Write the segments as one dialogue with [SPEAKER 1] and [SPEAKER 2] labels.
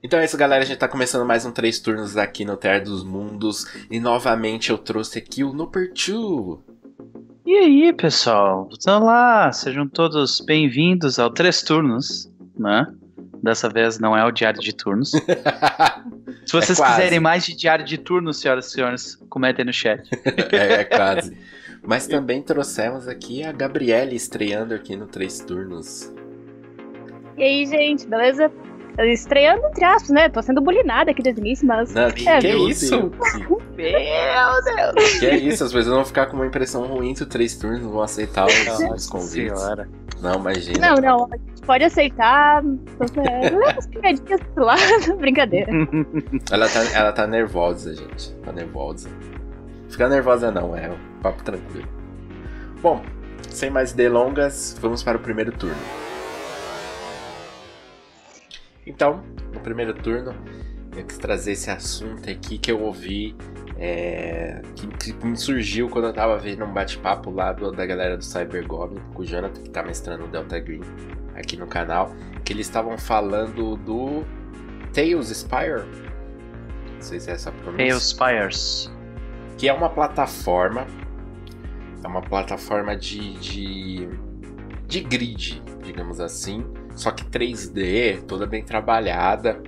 [SPEAKER 1] Então é isso, galera. A gente tá começando mais um três turnos aqui no Terra dos Mundos. E novamente eu trouxe aqui o Nooper 2.
[SPEAKER 2] E aí, pessoal? Então lá, sejam todos bem-vindos ao Três Turnos, né? Dessa vez não é o diário de turnos. Se vocês
[SPEAKER 1] É
[SPEAKER 2] quiserem mais de diário de turnos, senhoras e senhores, comentem no chat.
[SPEAKER 1] é, é quase. Mas também trouxemos aqui a Gabriele estreando aqui no Três Turnos.
[SPEAKER 3] E aí, gente, beleza? Estreando entre aspas, né? Tô sendo bulinada aqui desde o início, mas.
[SPEAKER 1] Não, que,
[SPEAKER 3] É,
[SPEAKER 1] que
[SPEAKER 2] meu
[SPEAKER 1] isso?
[SPEAKER 3] Meu Deus!
[SPEAKER 1] Que é isso? As pessoas vão ficar com uma impressão ruim do Três Turnos, não vão aceitar os, os
[SPEAKER 2] Nossa
[SPEAKER 1] convites.
[SPEAKER 2] senhora.
[SPEAKER 1] Não, imagina.
[SPEAKER 3] Não, não, a gente pode aceitar. é, Leva as piadinhas pro lado, brincadeira.
[SPEAKER 1] Ela tá, ela tá nervosa, gente. Tá nervosa. Fica nervosa não, é papo tranquilo. Bom, sem mais delongas, vamos para o primeiro turno. Então, no primeiro turno, eu quis trazer esse assunto aqui que eu ouvi, é, que, que me surgiu quando eu tava vendo um bate-papo lá do- da galera do Cyber Goblin, com o Jonathan, que tá mestrando o Delta Green aqui no canal, que eles estavam falando do Tales Spire. Não sei se é essa pronúncia
[SPEAKER 2] Tales Spires.
[SPEAKER 1] que é uma plataforma, é uma plataforma de, de, de grid, digamos assim, só que 3D, toda bem trabalhada,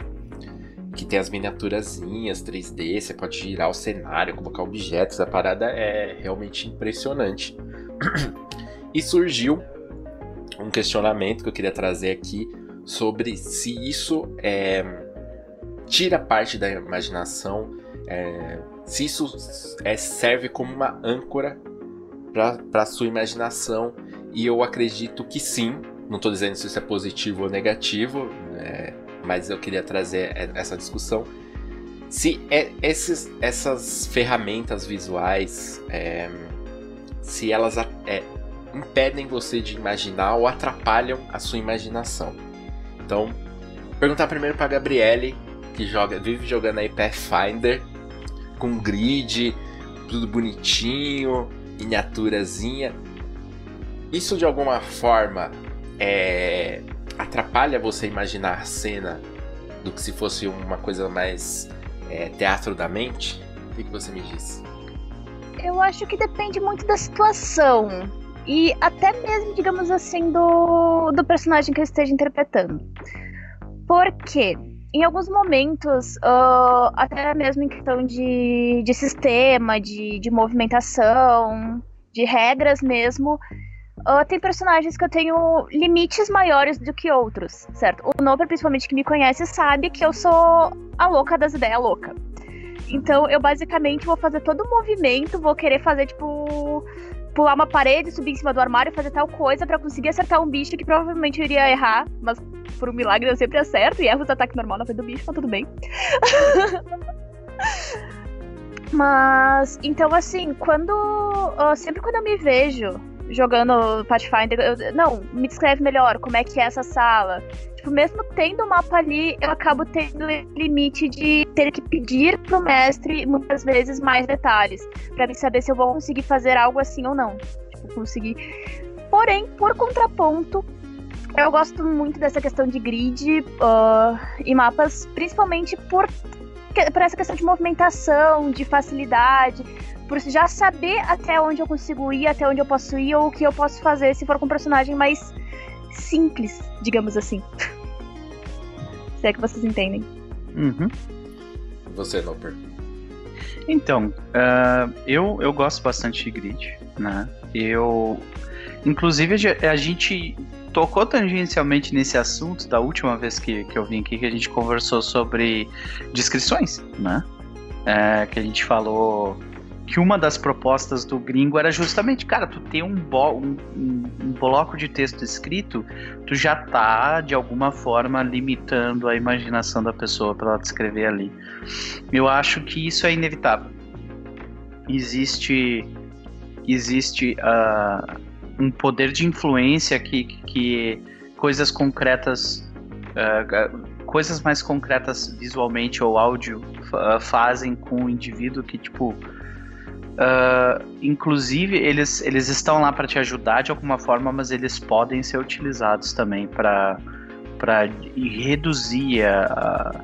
[SPEAKER 1] que tem as miniaturazinhas 3D, você pode girar o cenário, colocar objetos, a parada é realmente impressionante. e surgiu um questionamento que eu queria trazer aqui sobre se isso é, tira parte da imaginação, é, se isso é, serve como uma âncora para sua imaginação e eu acredito que sim. Não estou dizendo se isso é positivo ou negativo, né, mas eu queria trazer essa discussão. Se é- esses, essas ferramentas visuais, é, se elas a- é, impedem você de imaginar ou atrapalham a sua imaginação. Então, perguntar primeiro para Gabriele, que joga, vive jogando aí Pathfinder, com grid, tudo bonitinho, miniaturazinha. Isso de alguma forma é, atrapalha você imaginar a cena do que se fosse uma coisa mais é, teatro da mente? O que, que você me diz?
[SPEAKER 3] Eu acho que depende muito da situação. E até mesmo, digamos assim, do, do personagem que eu esteja interpretando. Porque em alguns momentos, ah, até mesmo em questão de, de sistema, de, de movimentação, de regras mesmo, ah, tem personagens que eu tenho limites maiores do que outros, certo? O Noper, principalmente, que me conhece, sabe que eu sou a louca das ideias louca. Então, eu basicamente vou fazer todo o movimento, vou querer fazer, tipo, pular uma parede, subir em cima do armário, fazer tal coisa pra conseguir acertar um bicho que provavelmente eu iria errar, mas por um milagre eu sempre acerto e erro os ataques normal na frente do bicho, mas tudo bem. mas, então, assim, quando. sempre quando eu me vejo jogando Pathfinder, eu, não, me descreve melhor como é que é essa sala. Tipo, mesmo tendo o mapa ali, eu acabo tendo limite de ter que pedir pro mestre muitas vezes mais detalhes, Pra mim saber se eu vou conseguir fazer algo assim ou não. Tipo, conseguir. Porém, por contraponto, eu gosto muito dessa questão de grid ah, e mapas, principalmente por, por essa questão de movimentação, de facilidade, por já saber até onde eu consigo ir, até onde eu posso ir, ou o que eu posso fazer se for com um personagem mais simples, digamos assim. se é que vocês entendem.
[SPEAKER 2] Uhum.
[SPEAKER 1] Você, Noper.
[SPEAKER 2] Então, ah, eu, eu gosto bastante de grid, né? Eu. Inclusive, a gente tocou tangencialmente nesse assunto da última vez que, que eu vim aqui, que a gente conversou sobre descrições, né? É, que a gente falou que uma das propostas do gringo era justamente, cara, tu ter um, um, um- bloco de texto escrito, tu já tá, de alguma forma, limitando a imaginação da pessoa para ela descrever ali. Eu acho que isso é inevitável. Existe existe ah, um poder de influência que, que coisas concretas ah, coisas mais concretas visualmente ou áudio fa- fazem com o indivíduo que tipo Uh, inclusive, eles, eles estão lá para te ajudar de alguma forma, mas eles podem ser utilizados também para reduzir a, a,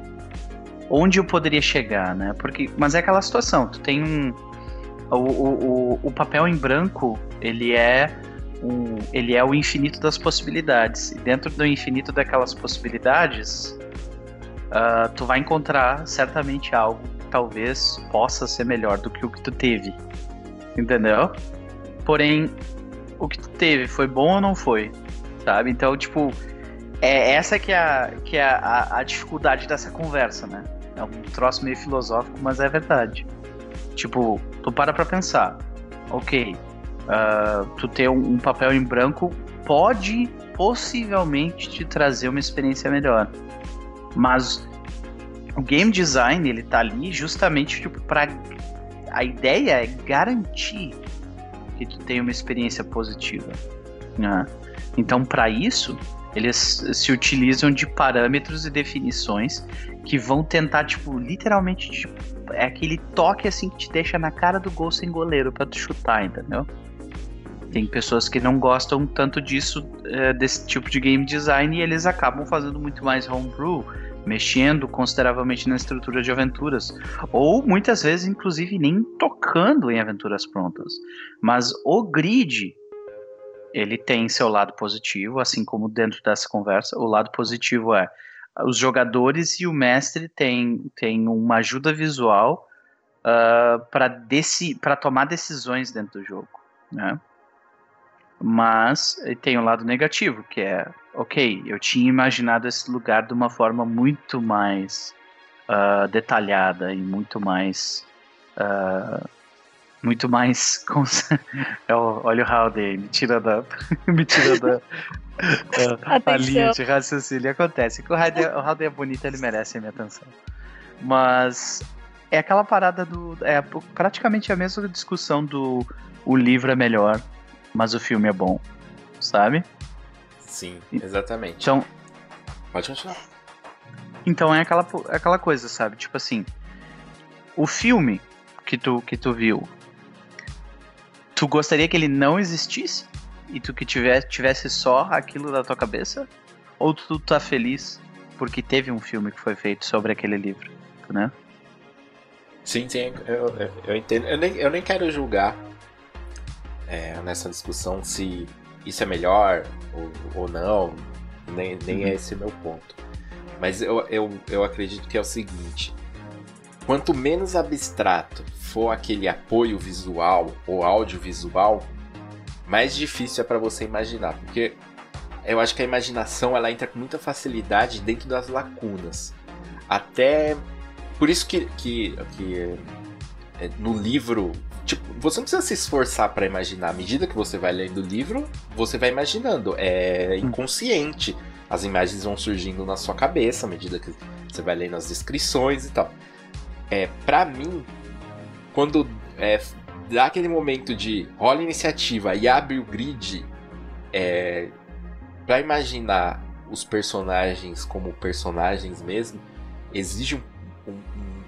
[SPEAKER 2] onde eu poderia chegar, né? Porque, mas é aquela situação, tu tem um. O, o, o papel em branco, ele é um, ele é o infinito das possibilidades. E dentro do infinito daquelas possibilidades, uh, tu vai encontrar certamente algo talvez possa ser melhor do que o que tu teve. Entendeu? Porém, o que tu teve foi bom ou não foi? Sabe? Então, tipo, é essa que é, a, que é a, a dificuldade dessa conversa, né? É um troço meio filosófico, mas é verdade. Tipo, tu para pra pensar. Ok, uh, tu ter um, um, papel em branco pode possivelmente te trazer uma experiência melhor. Mas o game design, ele tá ali justamente tipo, para a ideia é garantir que tu tenha uma experiência positiva. Né? Então, para isso, eles se utilizam de parâmetros e definições que vão tentar, tipo, literalmente, tipo, é aquele toque assim que te deixa na cara do gol sem goleiro para tu chutar, entendeu? Tem pessoas que não gostam tanto disso, é, desse tipo de game design, e eles acabam fazendo muito mais homebrew, mexendo consideravelmente na estrutura de aventuras, ou muitas vezes, inclusive, nem tocando em aventuras prontas. Mas o grid, ele tem seu lado positivo, assim como dentro dessa conversa, o lado positivo é os jogadores e o mestre têm, têm uma ajuda visual uh, para tomar decisões dentro do jogo, né? Mas tem o um lado negativo, que é, ok, eu tinha imaginado esse lugar de uma forma muito mais uh, detalhada e muito mais. Uh, muito mais. É olha o Howdy, me tira da. me tira da. Uh, a linha de raciocínio acontece. Que o Howdy é bonito, ele merece a minha atenção. Mas é aquela parada do. É praticamente a mesma discussão do o livro é melhor mas o filme é bom, sabe?
[SPEAKER 1] Sim, exatamente.
[SPEAKER 2] Então.
[SPEAKER 1] Pode continuar.
[SPEAKER 2] Então é aquela, é aquela coisa, sabe? Tipo assim, o filme que tu, que tu viu, tu gostaria que ele não existisse? E tu que tivesse, tivesse só aquilo da tua cabeça? Ou tu tá feliz porque teve um filme que foi feito sobre aquele livro, né?
[SPEAKER 1] Sim, sim, eu, eu, eu entendo. Eu nem, eu nem quero julgar é, nessa discussão se isso é melhor ou, ou não, nem, nem uhum. é esse meu ponto. Mas eu, eu, eu acredito que é o seguinte: quanto menos abstrato for aquele apoio visual ou audiovisual, mais difícil é para você imaginar, porque eu acho que a imaginação ela entra com muita facilidade dentro das lacunas. Até por isso que, que, que é, no livro Tipo, você não precisa se esforçar para imaginar. À medida que você vai lendo o livro, você vai imaginando. É inconsciente. As imagens vão surgindo na sua cabeça à medida que você vai lendo as descrições e tal. É, para mim, quando é, dá aquele momento de rola iniciativa e abre o grid, é, para imaginar os personagens como personagens mesmo, exige um, um,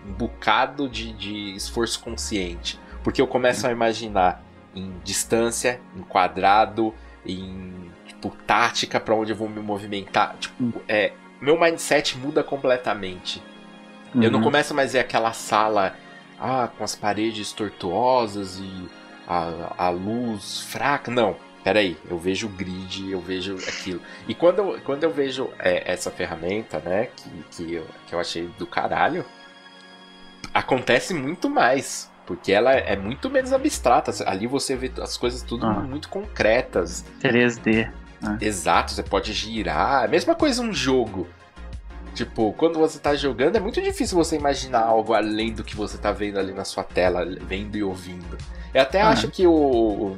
[SPEAKER 1] um bocado de, de esforço consciente. Porque eu começo a imaginar em distância, em quadrado, em tipo, tática para onde eu vou me movimentar. Tipo, é, meu mindset muda completamente. Uhum. Eu não uhum. começo mais a ver aquela sala ah, com as paredes tortuosas e a, a luz fraca. Não, peraí, eu vejo o grid, eu vejo aquilo. E quando eu, quando eu vejo é, essa ferramenta, né, que, que, eu, que eu achei do caralho, acontece muito mais. Porque ela é muito menos abstrata. Ali você vê as coisas tudo ah. muito concretas.
[SPEAKER 2] 3D.
[SPEAKER 1] Né? Exato, você pode girar. A mesma coisa um jogo. Tipo, quando você tá jogando, é muito difícil você imaginar algo além do que você tá vendo ali na sua tela, vendo e ouvindo. Eu até ah. acho que o,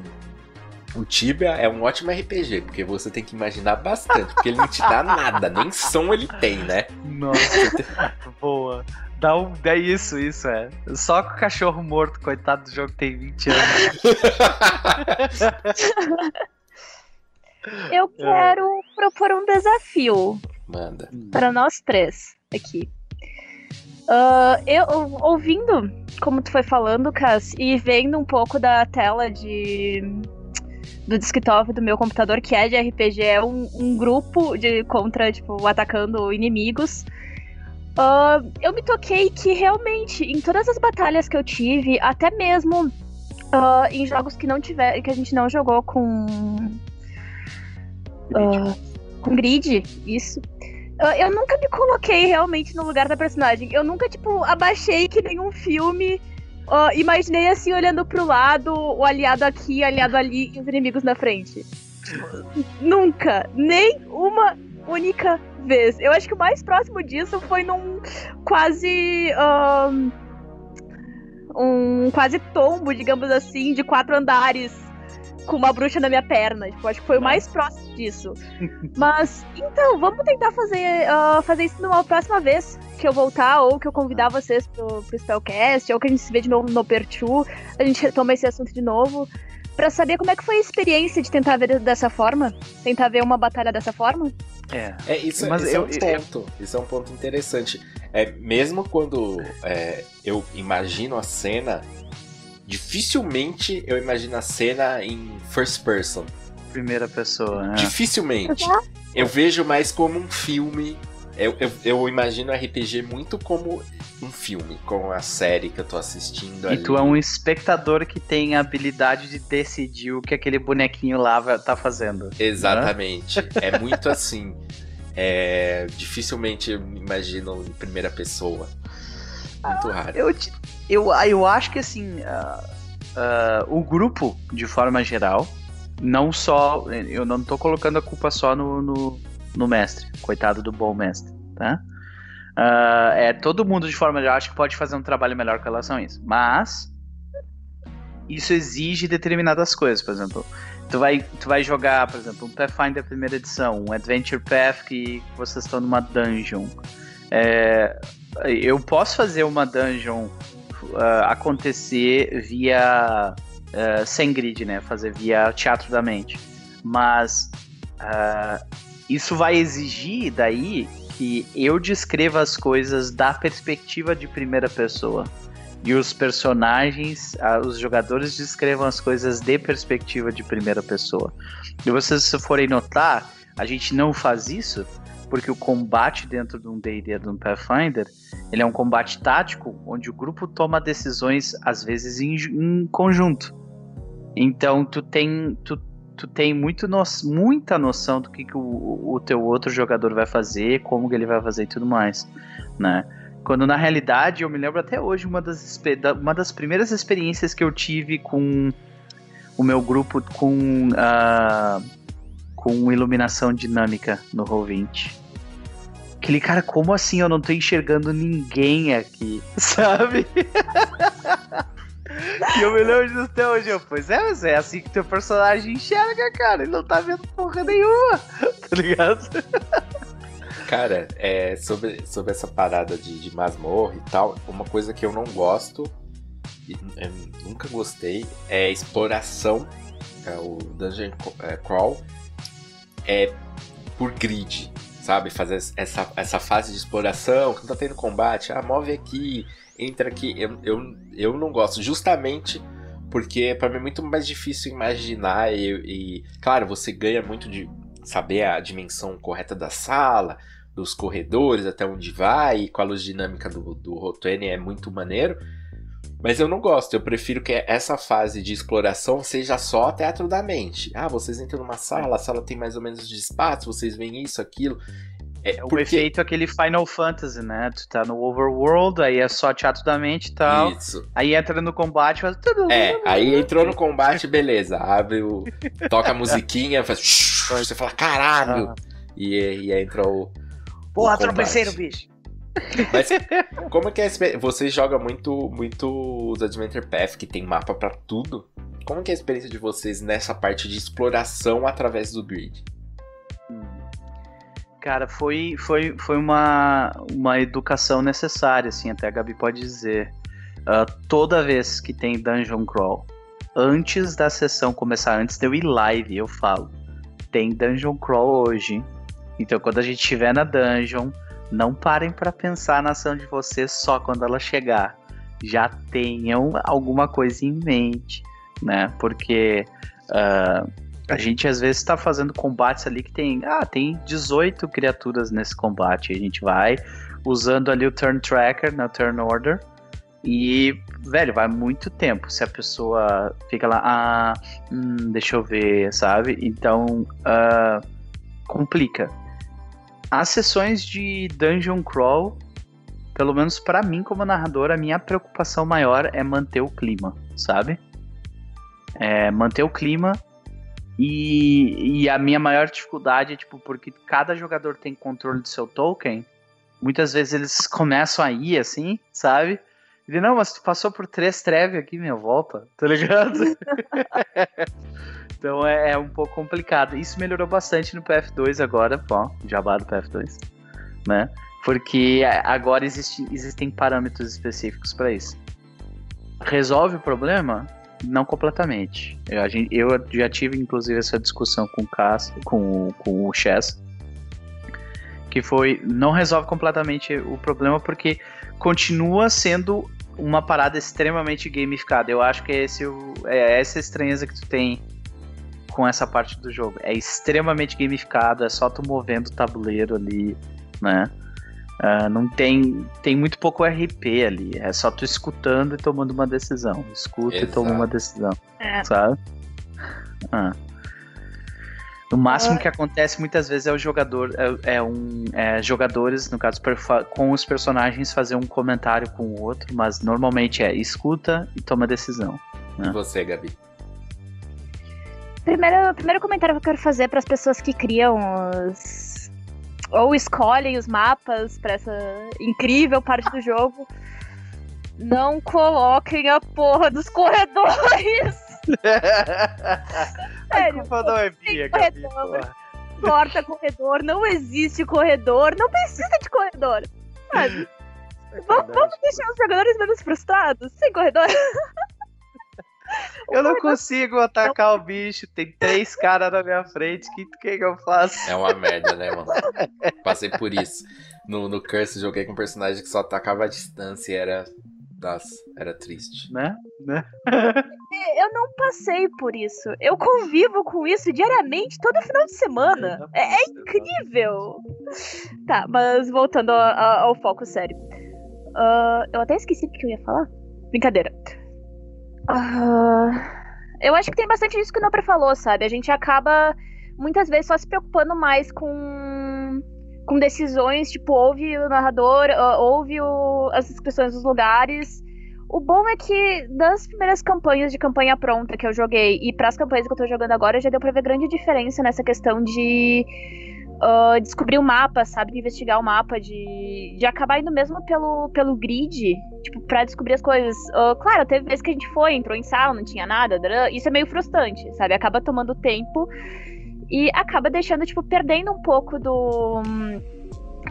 [SPEAKER 1] o Tibia é um ótimo RPG, porque você tem que imaginar bastante, porque ele não te dá nada, nem som ele tem, né?
[SPEAKER 2] Nossa, boa. Dá um. É isso, isso, é. Só com o cachorro morto, coitado do jogo tem 20 anos.
[SPEAKER 3] Eu quero é. propor um desafio.
[SPEAKER 1] Manda.
[SPEAKER 3] Para nós três aqui. Uh, eu ouvindo como tu foi falando, Cass, e vendo um pouco da tela de do desktop do meu computador, que é de RPG, é um, um grupo de contra, tipo, atacando inimigos. Uh, eu me toquei que realmente, em todas as batalhas que eu tive, até mesmo uh, em jogos que não tiver, que a gente não jogou com. Uh, com grid, isso. eu nunca me coloquei realmente no lugar da personagem. Eu nunca, tipo, abaixei que nem um filme imaginei assim, olhando pro lado, o aliado aqui, o aliado ali e os inimigos na frente. Nunca, nem uma única vez. Eu acho que o mais próximo disso foi num quase. Um, um quase tombo, digamos assim, de quatro andares com uma bruxa na minha perna. Tipo, acho que foi o mais próximo disso. Mas, então, vamos tentar fazer, uh, fazer isso numa próxima vez que eu voltar, ou que eu convidar vocês pro, pro Spellcast, ou que a gente se vê de novo no Perchu, a gente retoma esse assunto de novo. Pra saber como é que foi a experiência de tentar ver dessa forma, tentar ver uma batalha dessa forma.
[SPEAKER 1] É, é isso, Mas isso eu, é um ponto. Eu... Isso é um ponto interessante. É, mesmo quando é, eu imagino a cena, dificilmente eu imagino a cena em first person.
[SPEAKER 2] Primeira pessoa, né?
[SPEAKER 1] Dificilmente. Eu vejo mais como um filme. Eu, eu, eu imagino RPG muito como um filme, como a série que eu tô assistindo. E ali.
[SPEAKER 2] tu é um espectador que tem a habilidade de decidir o que aquele bonequinho lá tá fazendo.
[SPEAKER 1] Exatamente. Né? É muito assim. É, dificilmente eu imagino em primeira pessoa. Muito raro.
[SPEAKER 2] Eu, eu, eu acho que assim, uh, uh, o grupo, de forma geral, não só. Eu não tô colocando a culpa só no, no, no mestre, coitado do bom mestre, tá? Uh, é, todo mundo de forma geral acho que pode fazer um trabalho melhor com relação a isso. Mas isso exige determinadas coisas, por exemplo. Tu vai, tu vai jogar, por exemplo, um Pathfinder primeira edição, um Adventure Path que vocês estão numa dungeon. É, eu posso fazer uma dungeon uh, acontecer via uh, sem grid, né? Fazer via teatro da mente. Mas uh, isso vai exigir daí que eu descreva as coisas da perspectiva de primeira pessoa. E os personagens, os jogadores descrevam as coisas de perspectiva de primeira pessoa. E vocês, se forem notar, a gente não faz isso porque o combate dentro de um D&D, de um Pathfinder, ele é um combate tático, onde o grupo toma decisões, às vezes, em, em conjunto. Então, tu tem, tu, tu tem muito no, muita noção do que, que o, o teu outro jogador vai fazer, como que ele vai fazer e tudo mais, né? Quando, na realidade, eu me lembro até hoje, uma das, uma das primeiras experiências que eu tive com o meu grupo, com... Uh, com iluminação dinâmica no Roll20. Aquele cara, como assim eu não tô enxergando ninguém aqui, sabe? e eu me lembro disso até hoje. Eu, pois é, mas é assim que teu personagem enxerga, cara. Ele não tá vendo porra nenhuma, tá ligado?
[SPEAKER 1] Cara, é, sobre, sobre essa parada de, de masmorra e tal, uma coisa que eu não gosto, e nunca gostei, é exploração, é o Dungeon é, Crawl, é por grid, sabe? Fazer essa, essa fase de exploração, que não tá tendo combate, ah, move aqui, entra aqui. Eu, eu, eu não gosto, justamente porque para mim é muito mais difícil imaginar e, e, claro, você ganha muito de saber a dimensão correta da sala, dos corredores, até onde vai, e com a luz dinâmica do, do Rotene é muito maneiro. Mas eu não gosto, eu prefiro que essa fase de exploração seja só teatro da mente. Ah, vocês entram numa sala, a sala tem mais ou menos de espaço, vocês veem isso, aquilo.
[SPEAKER 2] É, o porque... efeito aquele Final Fantasy, né? Tu tá no overworld, aí é só teatro da mente e tal. Isso. Aí entra no combate, faz tudo.
[SPEAKER 1] É, aí entrou no combate, beleza. Abre o. toca a musiquinha, faz. Você fala, caralho! Ah. E, e aí entra o.
[SPEAKER 2] Porra, tropecei no bicho.
[SPEAKER 1] Mas como é que é Você joga muito, muito os Adventure Path, que tem mapa para tudo. Como que é a experiência de vocês nessa parte de exploração através do grid?
[SPEAKER 2] Cara, foi, foi, foi uma, uma educação necessária, assim, até a Gabi pode dizer. Uh, toda vez que tem Dungeon Crawl, antes da sessão começar, antes de eu ir live, eu falo, tem Dungeon Crawl hoje. Então quando a gente estiver na dungeon, não parem para pensar na ação de vocês só quando ela chegar. Já tenham alguma coisa em mente, né? Porque uh, a gente às vezes está fazendo combates ali que tem, ah, tem 18 criaturas nesse combate. A gente vai usando ali o turn tracker, na né, turn order, e, velho, vai muito tempo. Se a pessoa fica lá, ah, hum, deixa eu ver, sabe? Então, uh, complica. As sessões de Dungeon Crawl, pelo menos para mim como narrador, a minha preocupação maior é manter o clima, sabe? É manter o clima e, e a minha maior dificuldade é, tipo, porque cada jogador tem controle do seu token, muitas vezes eles começam a ir assim, sabe? Ele, não, mas tu passou por três treve aqui, minha volta, tá ligado? então é, é, um pouco complicado. Isso melhorou bastante no PF2 agora, ó, jabá do PF2, né? Porque agora existe, existem parâmetros específicos para isso. Resolve o problema? Não completamente. Eu, eu, já tive, inclusive, essa discussão com o Cass, com, com o Chess, que foi não resolve completamente o problema porque continua sendo uma parada extremamente gamificada. Eu acho que é, esse, é essa estranheza que tu tem com essa parte do jogo. É extremamente gamificado, é só tu movendo o tabuleiro ali, né? Uh, não tem tem muito pouco RP ali, é só tu escutando e tomando uma decisão. Escuta Exato. e toma uma decisão, é. sabe? Ah. O máximo ah. que acontece muitas vezes é o jogador, é, é um é, jogadores, no caso, com os personagens fazer um comentário com o outro, mas normalmente é escuta e toma decisão.
[SPEAKER 1] Né? E você, Gabi?
[SPEAKER 3] Primeiro, primeiro comentário que eu quero fazer para as pessoas que criam os ou escolhem os mapas para essa incrível parte do jogo, não coloquem a porra dos corredores.
[SPEAKER 2] A culpa não é minha, Gabi,
[SPEAKER 3] Corta corredor, não existe corredor, não precisa de corredor. Sabe? É vamos, vamos deixar os jogadores menos frustrados, sem corredor.
[SPEAKER 2] Eu não consigo atacar o bicho, tem três caras na minha frente, o que, que, que eu faço?
[SPEAKER 1] É uma merda, né, mano? Passei por isso. No, no Curse joguei com um personagem que só atacava a distância e era nossa, era triste.
[SPEAKER 2] Né? né?
[SPEAKER 3] Eu não passei por isso. Eu convivo com isso diariamente, todo final de semana. É, é incrível. Tá, mas voltando ao, ao foco sério. Uh, eu até esqueci o que eu ia falar. Brincadeira. Uh, eu acho que tem bastante isso que o Nopra falou, sabe? A gente acaba muitas vezes só se preocupando mais com com decisões, tipo, ouve o narrador, uh, ouve o, as inscrições dos lugares. O bom é que das primeiras campanhas de campanha pronta que eu joguei e para as campanhas que eu tô jogando agora, já deu pra ver grande diferença nessa questão de uh, descobrir o mapa, sabe? Investigar o mapa, de, de acabar indo mesmo pelo, pelo grid, tipo, pra descobrir as coisas. Uh, claro, teve vezes que a gente foi, entrou em sala, não tinha nada, isso é meio frustrante, sabe? Acaba tomando tempo e acaba deixando, tipo, perdendo um pouco do,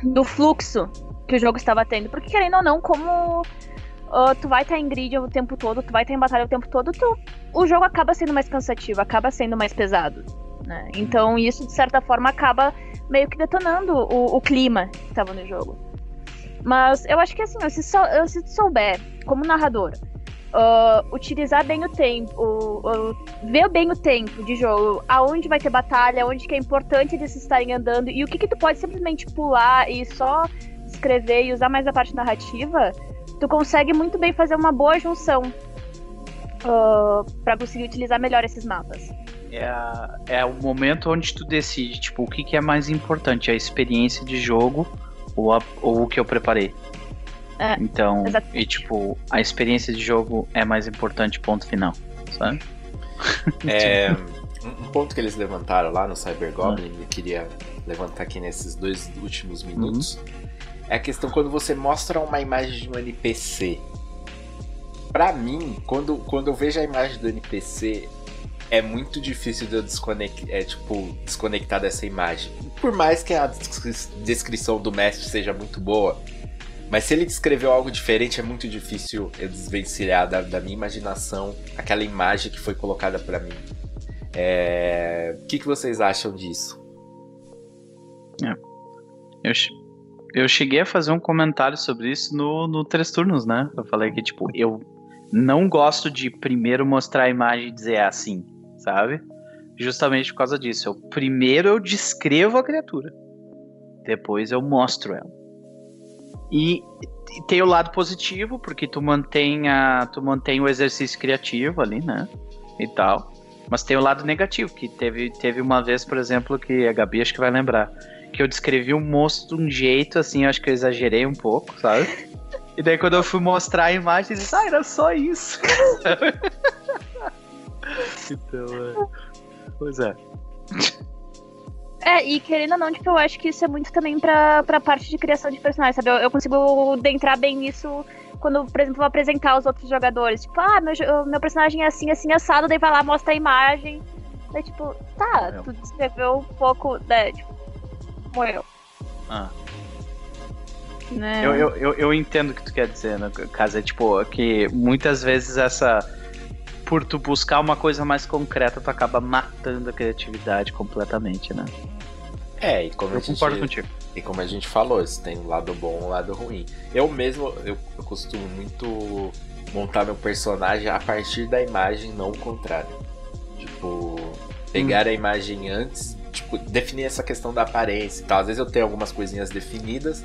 [SPEAKER 3] do fluxo que o jogo estava tendo. Porque, querendo ou não, como uh, tu vai estar em grid o tempo todo, tu vai estar em batalha o tempo todo, tu, o jogo acaba sendo mais cansativo, acaba sendo mais pesado. Né? Então, isso, de certa forma, acaba meio que detonando o, o clima que estava no jogo. Mas eu acho que, assim, se, sou, se souber, como narrador, uh, utilizar bem o tempo, uh, ver bem o tempo de jogo, aonde vai ter batalha, onde que é importante eles estarem andando e o que que tu pode simplesmente pular e só escrever e usar mais a parte narrativa, tu consegue muito bem fazer uma boa junção uh, para conseguir utilizar melhor esses mapas.
[SPEAKER 2] É, é o momento onde tu decide, tipo, o que, que é mais importante, a experiência de jogo ou, a, ou o que eu preparei. É, então, exatamente. e tipo, a experiência de jogo é mais importante, ponto final, sabe?
[SPEAKER 1] É, um ponto que eles levantaram lá no Cyber Goblin, eu queria levantar aqui nesses dois últimos minutos, uhum. é a questão quando você mostra uma imagem de um NPC. Pra mim, quando, quando eu vejo a imagem do NPC, é muito difícil de eu desconectar, é, tipo, desconectar dessa imagem. Por mais que a descrição do mestre seja muito boa, mas se ele descreveu algo diferente, é muito difícil eu desvencilhar da, da minha imaginação aquela imagem que foi colocada para mim. É... O que, que vocês acham disso?
[SPEAKER 2] É. Eu, eu cheguei a fazer um comentário sobre isso no, no Três Turnos, né? Eu falei que, tipo, eu não gosto de primeiro mostrar a imagem e dizer é assim, sabe? Justamente por causa disso. Eu, primeiro eu descrevo a criatura, depois eu mostro ela. E, e tem o lado positivo, porque tu mantém, a, tu mantém o exercício criativo ali, né? E tal. Mas tem o lado negativo, que teve, teve uma vez, por exemplo, que a Gabi acho que vai lembrar, que eu descrevi o monstro de um jeito, assim, acho que eu exagerei um pouco, sabe? E daí quando eu fui mostrar a imagem, eles ah, era só isso. então, é. Pois é.
[SPEAKER 3] É, e querendo ou não, tipo, eu acho que isso é muito também pra, pra parte de criação de personagens, sabe? Eu, eu consigo adentrar bem nisso quando, por exemplo, vou apresentar os outros jogadores. Tipo, ah, meu, meu personagem é assim, assim, assado, daí vai lá, mostra a imagem. Daí, tipo, tá, é. tu descreveu um pouco, né, tipo, morreu.
[SPEAKER 2] Ah. Né? Eu, eu, eu, eu, entendo o que tu quer dizer, no né? caso, é tipo, que muitas vezes essa. Por tu buscar uma coisa mais concreta, tu acaba matando a criatividade completamente, né?
[SPEAKER 1] É, e como
[SPEAKER 2] eu
[SPEAKER 1] a gente,
[SPEAKER 2] concordo contigo.
[SPEAKER 1] E como a gente falou, isso tem um lado bom e um lado ruim. Eu mesmo, eu, eu costumo muito montar meu personagem a partir da imagem, não o contrário. Tipo, pegar hum. a imagem antes, tipo, definir essa questão da aparência e tal. Às vezes eu tenho algumas coisinhas definidas,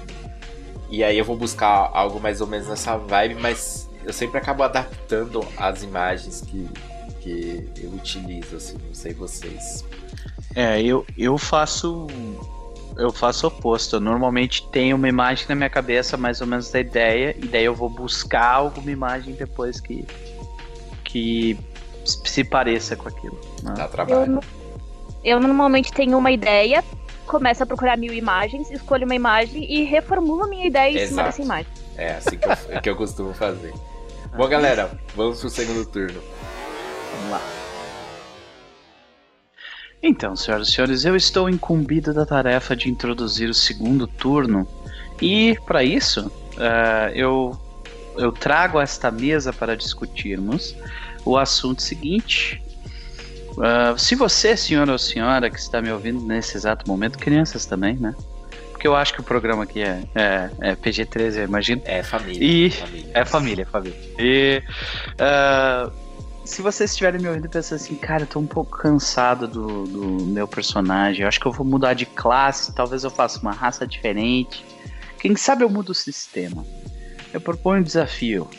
[SPEAKER 1] e aí eu vou buscar algo mais ou menos nessa vibe, mas eu sempre acabo adaptando as imagens que, que eu utilizo, assim, não sei vocês.
[SPEAKER 2] É, eu, eu faço eu faço o oposto. Eu normalmente tenho uma imagem na minha cabeça, mais ou menos da ideia, e daí eu vou buscar alguma imagem depois que, que se pareça com aquilo.
[SPEAKER 1] Né? Dá trabalho.
[SPEAKER 3] Eu, eu normalmente tenho uma ideia, começo a procurar mil imagens, escolho uma imagem e reformulo a minha ideia em Exato. cima dessa imagem.
[SPEAKER 1] É assim que eu, que eu costumo fazer. Bom, galera, vamos pro segundo turno.
[SPEAKER 2] Vamos lá. Então, senhoras e senhores, eu estou incumbido da tarefa de introduzir o segundo turno e, para isso, uh, eu, eu trago esta mesa para discutirmos o assunto seguinte. Uh, se você, senhor ou senhora que está me ouvindo nesse exato momento, crianças também, né? Porque eu acho que o programa aqui é, é, é PG-13, eu imagino.
[SPEAKER 1] É família.
[SPEAKER 2] E,
[SPEAKER 1] família.
[SPEAKER 2] É família, família. E uh, se vocês estiverem me ouvindo pensando assim, cara, eu tô um pouco cansado do, do meu personagem, eu acho que eu vou mudar de classe, talvez eu faça uma raça diferente. Quem sabe eu mudo o sistema. Eu proponho um desafio,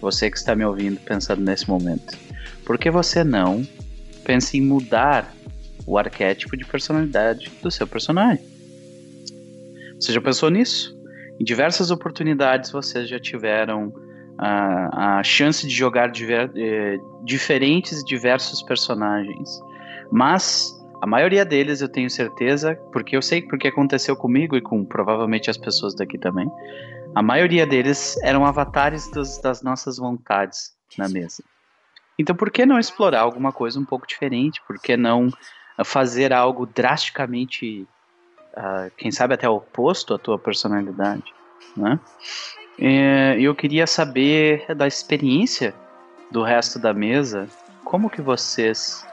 [SPEAKER 2] você que está me ouvindo pensando nesse momento. Por que você não pensa em mudar o arquétipo de personalidade do seu personagem? Você já pensou nisso? Em diversas oportunidades vocês já tiveram a, a chance de jogar diver, eh, diferentes e diversos personagens. Mas a maioria deles eu tenho certeza, porque eu sei porque aconteceu comigo e com provavelmente as pessoas daqui também. A maioria deles eram avatares dos, das nossas vontades na mesa. Então por que não explorar alguma coisa um pouco diferente? Por que não fazer algo drasticamente, uh, quem sabe até oposto à tua personalidade, né? É, eu queria saber da experiência do resto da mesa, como que vocês,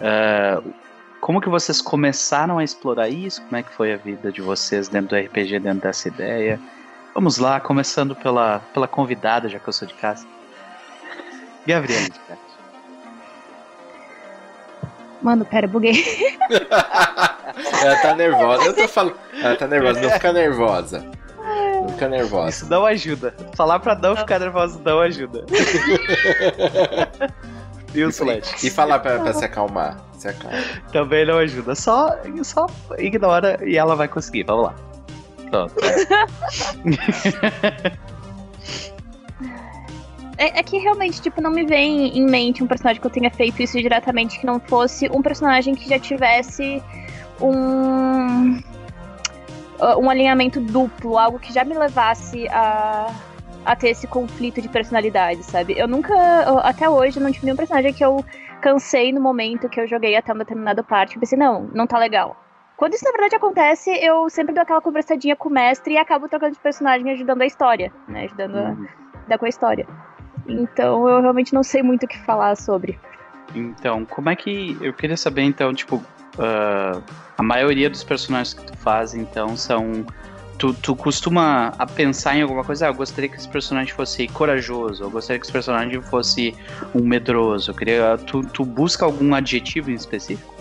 [SPEAKER 2] uh, como que vocês começaram a explorar isso? Como é que foi a vida de vocês dentro do RPG, dentro dessa ideia? Vamos lá, começando pela, pela convidada, já que eu sou de casa. Gabriela de casa.
[SPEAKER 3] Mano, pera, buguei.
[SPEAKER 1] ela tá nervosa. Eu tô falando. Ela tá nervosa, não fica nervosa. Não fica nervosa.
[SPEAKER 2] Isso não ajuda. Falar pra não, ficar nervosa não ajuda.
[SPEAKER 1] e o Slash? E falar pra, pra se acalmar. Se acalma.
[SPEAKER 2] Também não ajuda. Só, só ignora e ela vai conseguir. Vamos lá. Pronto.
[SPEAKER 3] É, é, que realmente, tipo, não me vem em mente um personagem que eu tenha feito isso diretamente que não fosse um personagem que já tivesse um um alinhamento duplo, algo que já me levasse a, a ter esse conflito de personalidade, sabe? Eu nunca, até hoje, não tive nenhum personagem que eu cansei no momento que eu joguei até uma determinada parte e pensei, não, não tá legal. Quando isso na verdade acontece, eu sempre dou aquela conversadinha com o mestre e acabo trocando de personagem ajudando a história, né? Ajudando uhum. a dar com a história. Então eu realmente não sei muito o que falar sobre.
[SPEAKER 2] Então, como é que. Eu queria saber, então, tipo, uh, a maioria dos personagens que tu faz, então, são tu, tu costuma a pensar em alguma coisa? Ah, eu gostaria que esse personagem fosse corajoso, eu gostaria que esse personagem fosse um medroso. Eu queria, tu, tu busca algum adjetivo em específico?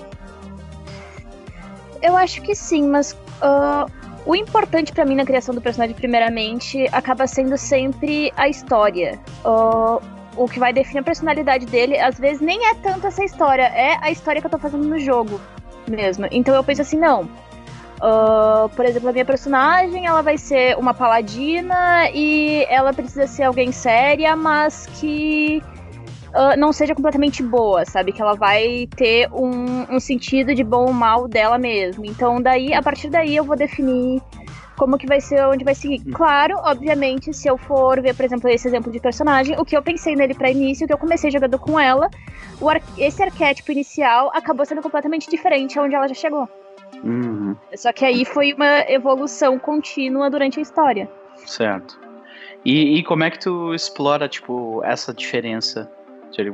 [SPEAKER 3] Eu acho que sim, mas uh, o importante para mim na criação do personagem, primeiramente, acaba sendo sempre a história. Uh, o que vai definir a personalidade dele, às vezes, nem é tanto essa história, é a história que eu tô fazendo no jogo mesmo. Então eu penso assim, não. Uh, por exemplo, a minha personagem ela vai ser uma paladina e ela precisa ser alguém séria, mas que uh, não seja completamente boa, sabe? Que ela vai ter um, um sentido de bom ou mal dela mesmo. Então, daí, a partir daí, eu vou definir como que vai ser, onde vai seguir. Hum. Claro, obviamente, se eu for ver, por exemplo, esse exemplo de personagem, o que eu pensei nele para início, o que eu comecei jogando com ela, ar esse arquétipo inicial acabou sendo completamente diferente aonde ela já chegou.
[SPEAKER 2] Uhum.
[SPEAKER 3] Só que aí foi uma evolução contínua durante a história.
[SPEAKER 2] Certo. E, e como é que tu explora, tipo, essa diferença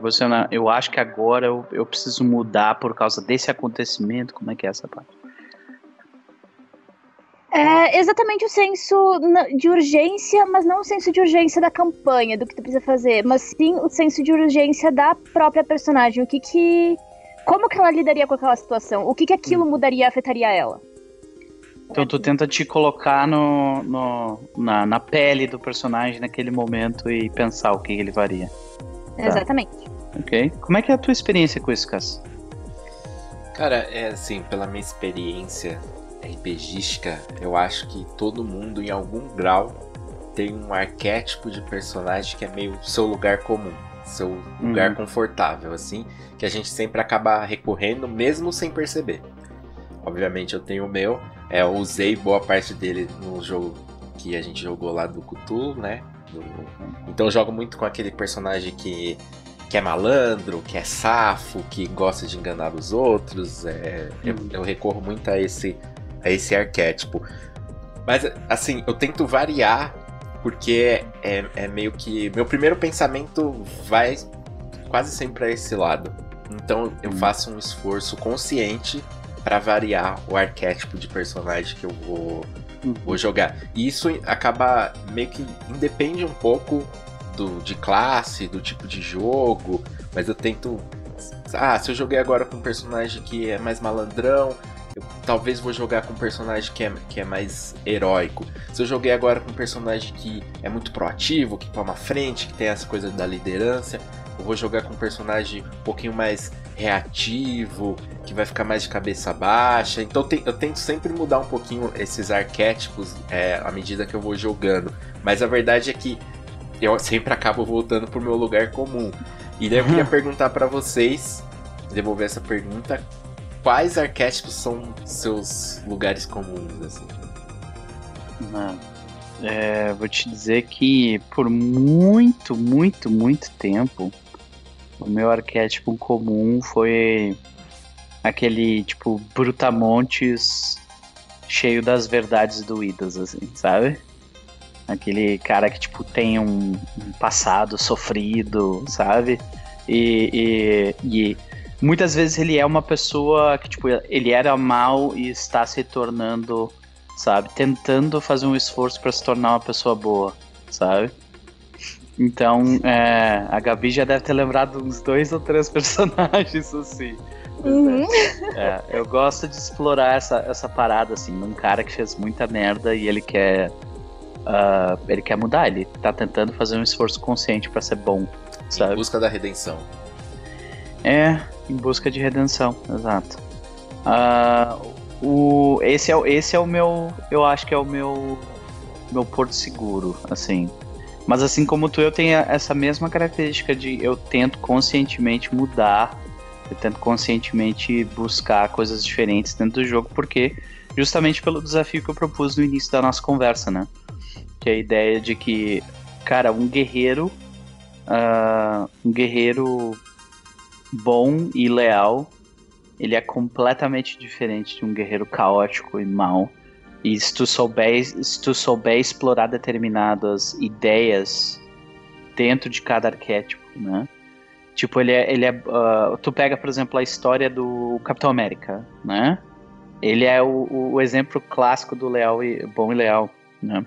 [SPEAKER 2] você, eu acho que agora eu, eu preciso mudar por causa desse acontecimento. Como é que é essa parte?
[SPEAKER 3] É exatamente o senso de urgência, mas não o senso de urgência da campanha, do que tu precisa fazer, mas sim o senso de urgência da própria personagem. O que que. Como que ela lidaria com aquela situação? O que que aquilo hum. mudaria, afetaria ela?
[SPEAKER 2] Então tu tenta te colocar no, no na, na, pele do personagem naquele momento e pensar o que ele faria.
[SPEAKER 3] Tá. Exatamente.
[SPEAKER 2] Ok. Como é que é a tua experiência com isso, Cass?
[SPEAKER 1] Cara, é assim, pela minha experiência RPGística, eu acho que todo mundo, em algum grau, tem um arquétipo de personagem que é meio seu lugar comum, seu lugar uhum. confortável, assim, que a gente sempre acaba recorrendo, mesmo sem perceber. Obviamente eu tenho o meu, é, eu usei boa parte dele no jogo que a gente jogou lá do Cthulhu, né? Então eu jogo muito com aquele personagem que, que é malandro, que é safo, que gosta de enganar os outros. É, eu, eu, recorro muito a esse, a esse arquétipo. Mas assim, eu tento variar porque é, é meio que. Meu primeiro pensamento vai quase sempre para esse lado. Então eu uhum. faço um esforço consciente para variar o arquétipo de personagem que eu vou vou jogar. E isso acaba meio que independe um pouco do, de classe, do tipo de jogo, mas eu tento. Ah, se eu joguei agora com um personagem que é mais malandrão, eu talvez vou jogar com um personagem que é, que é mais heróico. Se eu joguei agora com um personagem que é muito proativo, que toma frente, que tem essa coisa da liderança, eu vou jogar com um personagem um pouquinho mais reativo, que vai ficar mais de cabeça baixa. Então eu tento sempre mudar um pouquinho esses arquétipos é, à medida que eu vou jogando. Mas a verdade é que eu sempre acabo voltando pro meu lugar comum. E daí eu queria perguntar para vocês, devolver essa pergunta, quais arquétipos são seus lugares comuns assim?
[SPEAKER 2] é, vou te dizer que por muito, muito, muito tempo o meu arquétipo comum foi aquele, tipo, brutamontes cheio das verdades doídas, assim, sabe? Aquele cara que, tipo, tem um, um passado sofrido, sabe? E, e, e, muitas vezes ele é uma pessoa que, tipo, ele era mal e está se tornando, sabe? Tentando fazer um esforço para se tornar uma pessoa boa, sabe? Então, é, a Gabi já deve ter lembrado uns dois ou três personagens, assim.
[SPEAKER 3] Uhum.
[SPEAKER 2] É, eu gosto de explorar essa, essa parada, assim, num cara que fez muita merda e ele quer. Uh, ele quer mudar, ele tá tentando fazer um esforço consciente para ser bom, sabe?
[SPEAKER 1] Em busca da redenção.
[SPEAKER 2] É, em busca de redenção, exato. Uh, o, esse, é, esse é o meu. Eu acho que é o meu. Meu porto seguro, assim. Mas assim como tu, eu tenho essa mesma característica de eu tento conscientemente mudar, eu tento conscientemente buscar coisas diferentes dentro do jogo, porque justamente pelo desafio que eu propus no início da nossa conversa, né? Que é a ideia de que, cara, um guerreiro, uh, um guerreiro bom e leal, ele é completamente diferente de um guerreiro caótico e mau e se tu souber, se tu souber explorar determinadas ideias dentro de cada arquétipo, né? Tipo, ele é. Ele é uh, tu pega, por exemplo, a história do Capitão América, né? Ele é o, o exemplo clássico do leal e bom e leal. né?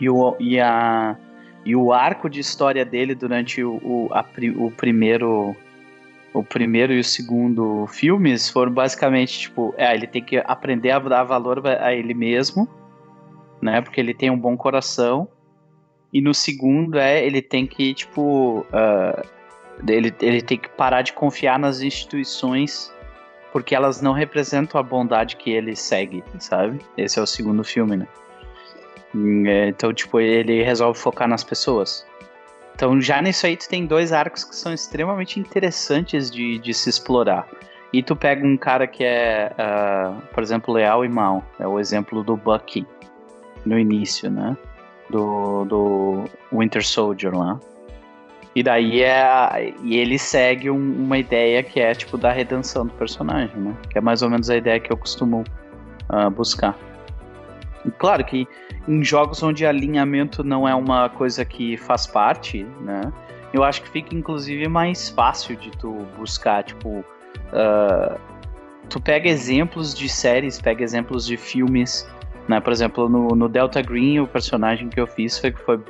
[SPEAKER 2] E o, e, a, e o arco de história dele durante o, o, a, o primeiro o primeiro e o segundo filmes foram basicamente tipo, é, ele tem que aprender a dar valor a ele mesmo, né? Porque ele tem um bom coração. E no segundo é ele tem que tipo, uh, ele, ele tem que parar de confiar nas instituições porque elas não representam a bondade que ele segue, sabe? Esse é o segundo filme, né? É, então, tipo, ele resolve focar nas pessoas. Então, já nisso aí, tu tem dois arcos que são extremamente interessantes de, de se explorar. E tu pega um cara que é, uh, por exemplo, leal e mal. É o exemplo do Bucky no início, né? Do, do Winter Soldier lá. E daí é. E ele segue um, uma ideia que é tipo da redenção do personagem, né? Que é mais ou menos a ideia que eu costumo uh, buscar. Claro que em jogos onde alinhamento não é uma coisa que faz parte, né? Eu acho que fica inclusive mais fácil de tu buscar, tipo. Uh, tu pega exemplos de séries, pega exemplos de filmes, né? Por exemplo, no, no Delta Green, o personagem que eu fiz foi, foi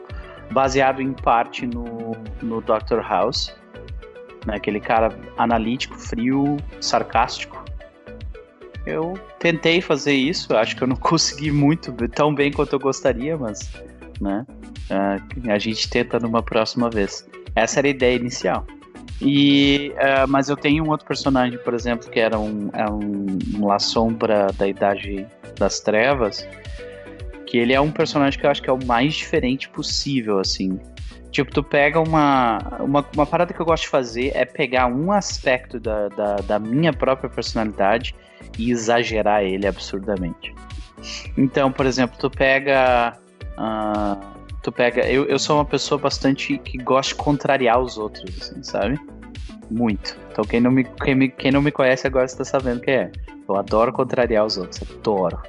[SPEAKER 2] baseado em parte no, no Dr. House, né, aquele cara analítico, frio, sarcástico. Eu tentei fazer isso, acho que eu não consegui muito, tão bem quanto eu gostaria, mas né, uh, a gente tenta numa próxima vez. Essa era a ideia inicial. E, uh, mas eu tenho um outro personagem, por exemplo, que era um, é um, uma sombra da Idade das Trevas, que ele é um personagem que eu acho que é o mais diferente possível, assim. Tipo, tu pega uma, uma, uma parada que eu gosto de fazer é pegar um aspecto da, da, da minha própria personalidade e exagerar ele absurdamente. Então, por exemplo, tu pega. Uh, tu pega. Eu, eu sou uma pessoa bastante que gosta de contrariar os outros, assim, sabe? Muito. Então quem não me, quem, me, quem não me conhece agora está sabendo quem é. Eu adoro contrariar os outros, adoro.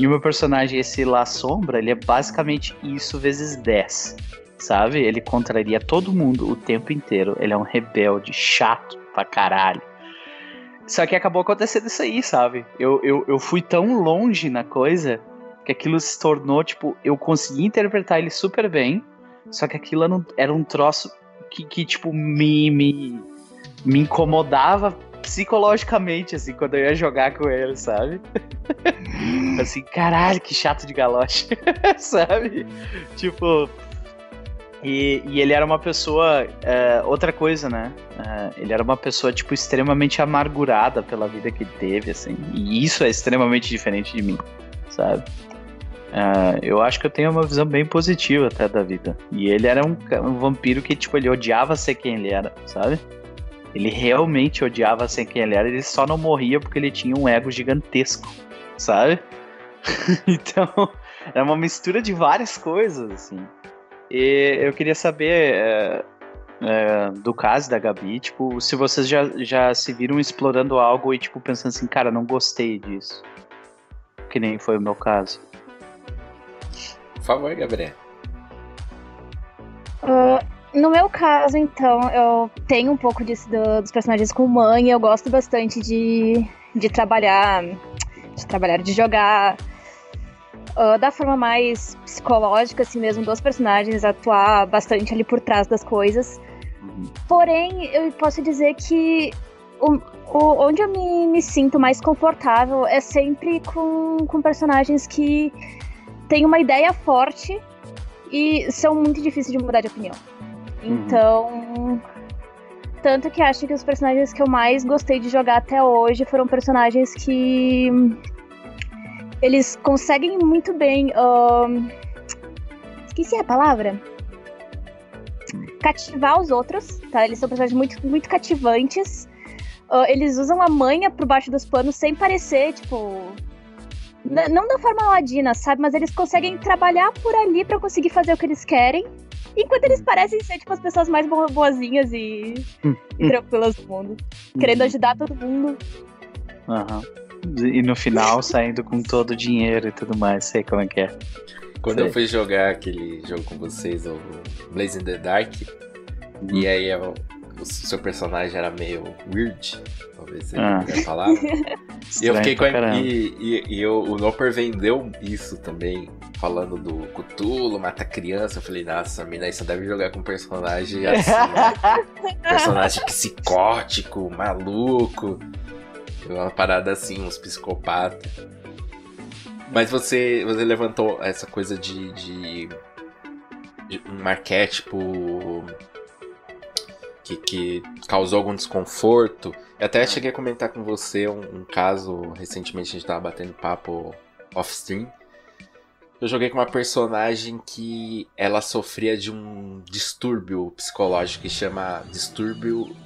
[SPEAKER 2] E o meu personagem, esse La Sombra, ele é basicamente isso vezes 10. Sabe? Ele contraria todo mundo o tempo inteiro. Ele é um rebelde, chato pra caralho. Só que acabou acontecendo isso aí, sabe? Eu, eu, eu fui tão longe na coisa que aquilo se tornou, tipo, eu consegui interpretar ele super bem. Só que aquilo era um troço que, que tipo, me, me, me incomodava psicologicamente, assim, quando eu ia jogar com ele, sabe? assim, caralho, que chato de galoche, sabe? Tipo. E, e, ele era uma pessoa. Uh, outra coisa, né? Uh, ele era uma pessoa, tipo, extremamente amargurada pela vida que ele teve, assim. E isso é extremamente diferente de mim, sabe? Uh, eu acho que eu tenho uma visão bem positiva até da vida. E ele era um, um vampiro que, tipo, ele odiava ser quem ele era, sabe? Ele realmente odiava ser quem ele era, ele só não morria porque ele tinha um ego gigantesco, sabe? então, é uma mistura de várias coisas, assim. E eu queria saber é, é, do caso da Gabi, tipo, se vocês já, já se viram explorando algo e, tipo, pensando assim, cara, não gostei disso. Que nem foi o meu caso.
[SPEAKER 1] Por favor, Gabriel.
[SPEAKER 3] Uh, no meu caso, então, eu tenho um pouco disso do, dos personagens com mãe. Eu gosto bastante de, de trabalhar, de trabalhar, de jogar uh, da forma mais psicológica, assim mesmo, dos personagens, atuar bastante ali por trás das coisas. Porém, eu posso dizer que o, o, onde eu me, me sinto mais confortável é sempre com, com personagens que têm uma ideia forte e são muito difíceis de mudar de opinião. Uhum. Então. Tanto que acho que os personagens que eu mais gostei de jogar até hoje foram personagens que. Eles conseguem muito bem. Esqueci a palavra. Cativar os outros, tá? Eles são personagens muito, muito cativantes. Uh, eles usam a manha por baixo dos panos sem parecer, tipo. Não da forma ladina, sabe? Mas eles conseguem trabalhar por ali para conseguir fazer o que eles querem. Enquanto eles parecem ser, tipo, as pessoas mais boazinhas e, e hum. tranquilas do mundo. Querendo uhum. ajudar todo mundo.
[SPEAKER 2] Aham. Uhum. E no final saindo com todo o dinheiro e tudo mais, sei como é que é.
[SPEAKER 1] Quando sei. eu fui jogar aquele jogo com vocês, o Blaze in the Dark, uhum. e aí eu, o seu personagem era meio weird, talvez seja ah. a palavra. e eu fiquei com a, e, e, e eu, o Noper vendeu isso também, falando do Cthulhu, mata criança. Eu falei, nossa, mina, isso deve jogar com um personagem assim, né? personagem psicótico, maluco. Uma parada assim, uns psicopatas. Mas você, você levantou essa coisa de, de, de um arquétipo que, que, causou algum desconforto. Eu até cheguei a comentar com você um, um caso, recentemente a gente tava batendo papo off-stream. Eu joguei com uma personagem que ela sofria de um distúrbio psicológico que chama distúrbio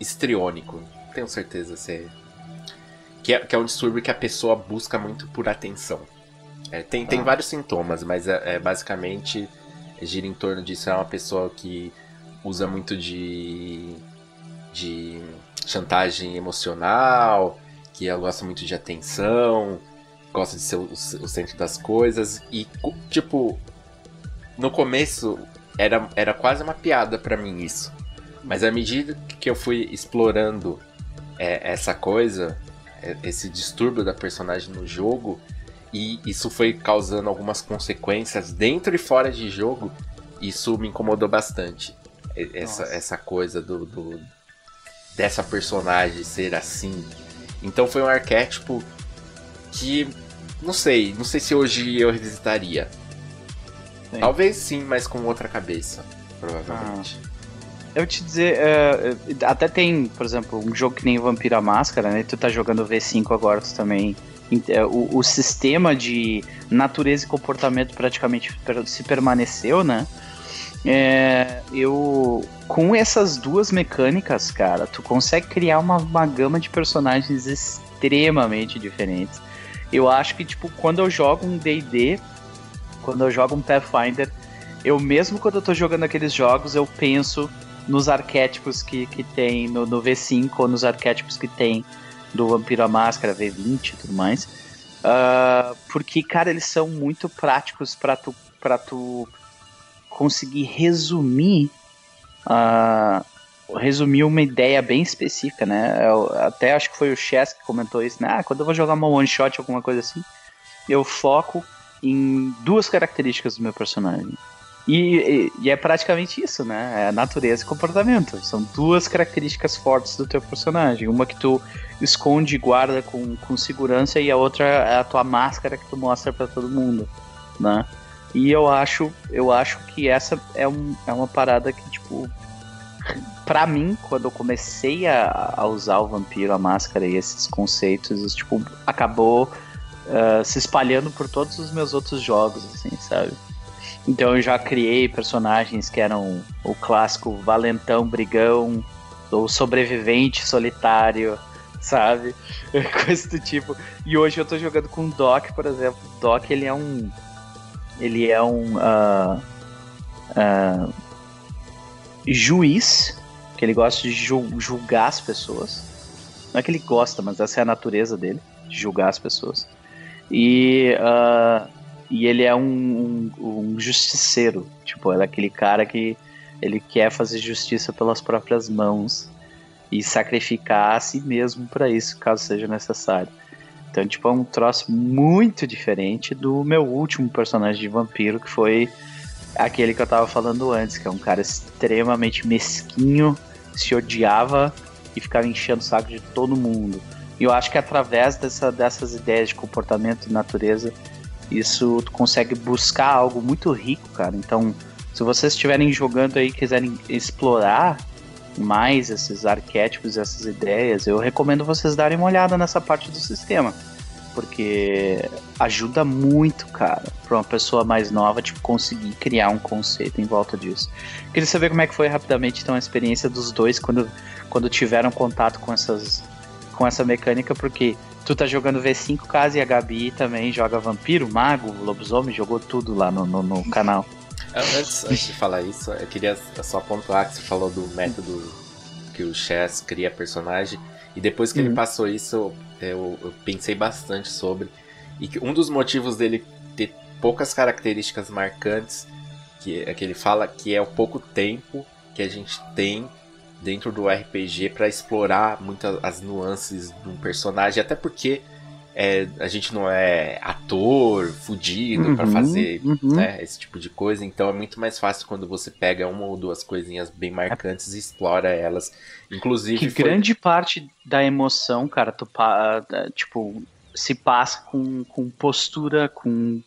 [SPEAKER 1] histriônico. Tenho certeza se é que é, que é um distúrbio que a pessoa busca muito por atenção. É, tem, tem ah. vários sintomas, mas é, é, basicamente gira em torno disso. É uma pessoa que usa muito de, de chantagem emocional, que ela gosta muito de atenção, gosta de ser o, o centro das coisas. E, tipo, no começo era, era quase uma piada para mim isso. Mas à medida que eu fui explorando é, essa coisa, esse distúrbio da personagem no jogo e isso foi causando algumas consequências dentro e fora de jogo. Isso me incomodou bastante. Essa, essa coisa do, do, dessa personagem ser assim. Então foi um arquétipo que não sei, não sei se hoje eu revisitaria. Sim. Talvez sim, mas com outra cabeça, provavelmente. Ah.
[SPEAKER 2] Eu te dizer, uh, até tem, por exemplo, um jogo que nem Vampira Máscara, né? Tu tá jogando V5 agora, tu também. É, o, o sistema de natureza e comportamento praticamente se permaneceu, né? É, eu com essas duas mecânicas, cara, tu consegue criar uma, uma gama de personagens extremamente diferentes. Eu acho que tipo quando eu jogo um D&D, quando eu jogo um Pathfinder, eu mesmo quando eu tô jogando aqueles jogos, eu penso nos arquétipos que, que tem no, no V5 ou nos arquétipos que tem do Vampiro à Máscara, V20 e tudo mais. Uh, porque, cara, eles são muito práticos para tu, tu conseguir resumir uh, resumir uma ideia bem específica, né? Eu, até acho que foi o Chess que comentou isso, né? Ah, quando eu vou jogar uma one shot, alguma coisa assim, eu foco em duas características do meu personagem. E, e, é praticamente isso, né? É natureza e comportamento. São duas características fortes do teu personagem. Uma que tu esconde e guarda com, com segurança e a outra é a tua máscara que tu mostra para todo mundo, né? E eu acho, eu acho que essa é, um, é uma parada que, tipo, para mim, quando eu comecei a, a, usar o vampiro, a máscara e esses conceitos, tipo, acabou uh, se espalhando por todos os meus outros jogos, assim, sabe? Então eu já criei personagens que eram o clássico valentão, brigão, ou sobrevivente solitário, sabe? Coisa do tipo. E hoje eu tô jogando com o Doc, por exemplo. O Doc, ele é um. Ele é um. Uh, uh, juiz, que ele gosta de julgar as pessoas. Não é que ele gosta, mas essa é a natureza dele, de julgar as pessoas. E uh, e ele é um, um, um justiceiro. Tipo, ele é aquele cara que ele quer fazer justiça pelas próprias mãos e sacrificar a si mesmo para isso, caso seja necessário. Então, tipo, é um troço muito diferente do meu último personagem de vampiro, que foi aquele que eu tava falando antes, que é um cara extremamente mesquinho, se odiava e ficava enchendo o saco de todo mundo. E eu acho que através dessa, dessas ideias de comportamento e natureza, isso tu consegue buscar algo muito rico, cara. Então, se vocês estiverem jogando aí quiserem explorar mais esses arquétipos, essas ideias, eu recomendo vocês darem uma olhada nessa parte do sistema. Porque ajuda muito, cara, para uma pessoa mais nova tipo, conseguir criar um conceito em volta disso. Queria saber como é que foi rapidamente então a experiência dos dois quando, quando tiveram contato com essas com essa mecânica, porque Tu tá jogando V5 caso e a Gabi também joga vampiro, mago, lobisomem, jogou tudo lá no, no, no canal.
[SPEAKER 1] Antes, antes, de falar isso, eu queria só pontuar que você falou do método que o Chess cria personagem. E depois que uhum. ele passou isso, eu, eu, pensei bastante sobre. E que um dos motivos dele ter poucas características marcantes, que é que ele fala que é o pouco tempo que a gente tem dentro do RPG para explorar muitas as nuances de um personagem, até porque é, a gente não é ator, fudido uhum, para fazer uhum. né, esse tipo de coisa, então é muito mais fácil quando você pega uma ou duas coisinhas bem marcantes e explora elas. Inclusive.
[SPEAKER 2] Que foi... grande parte da emoção, cara, tu, tipo, se passa com, com postura, com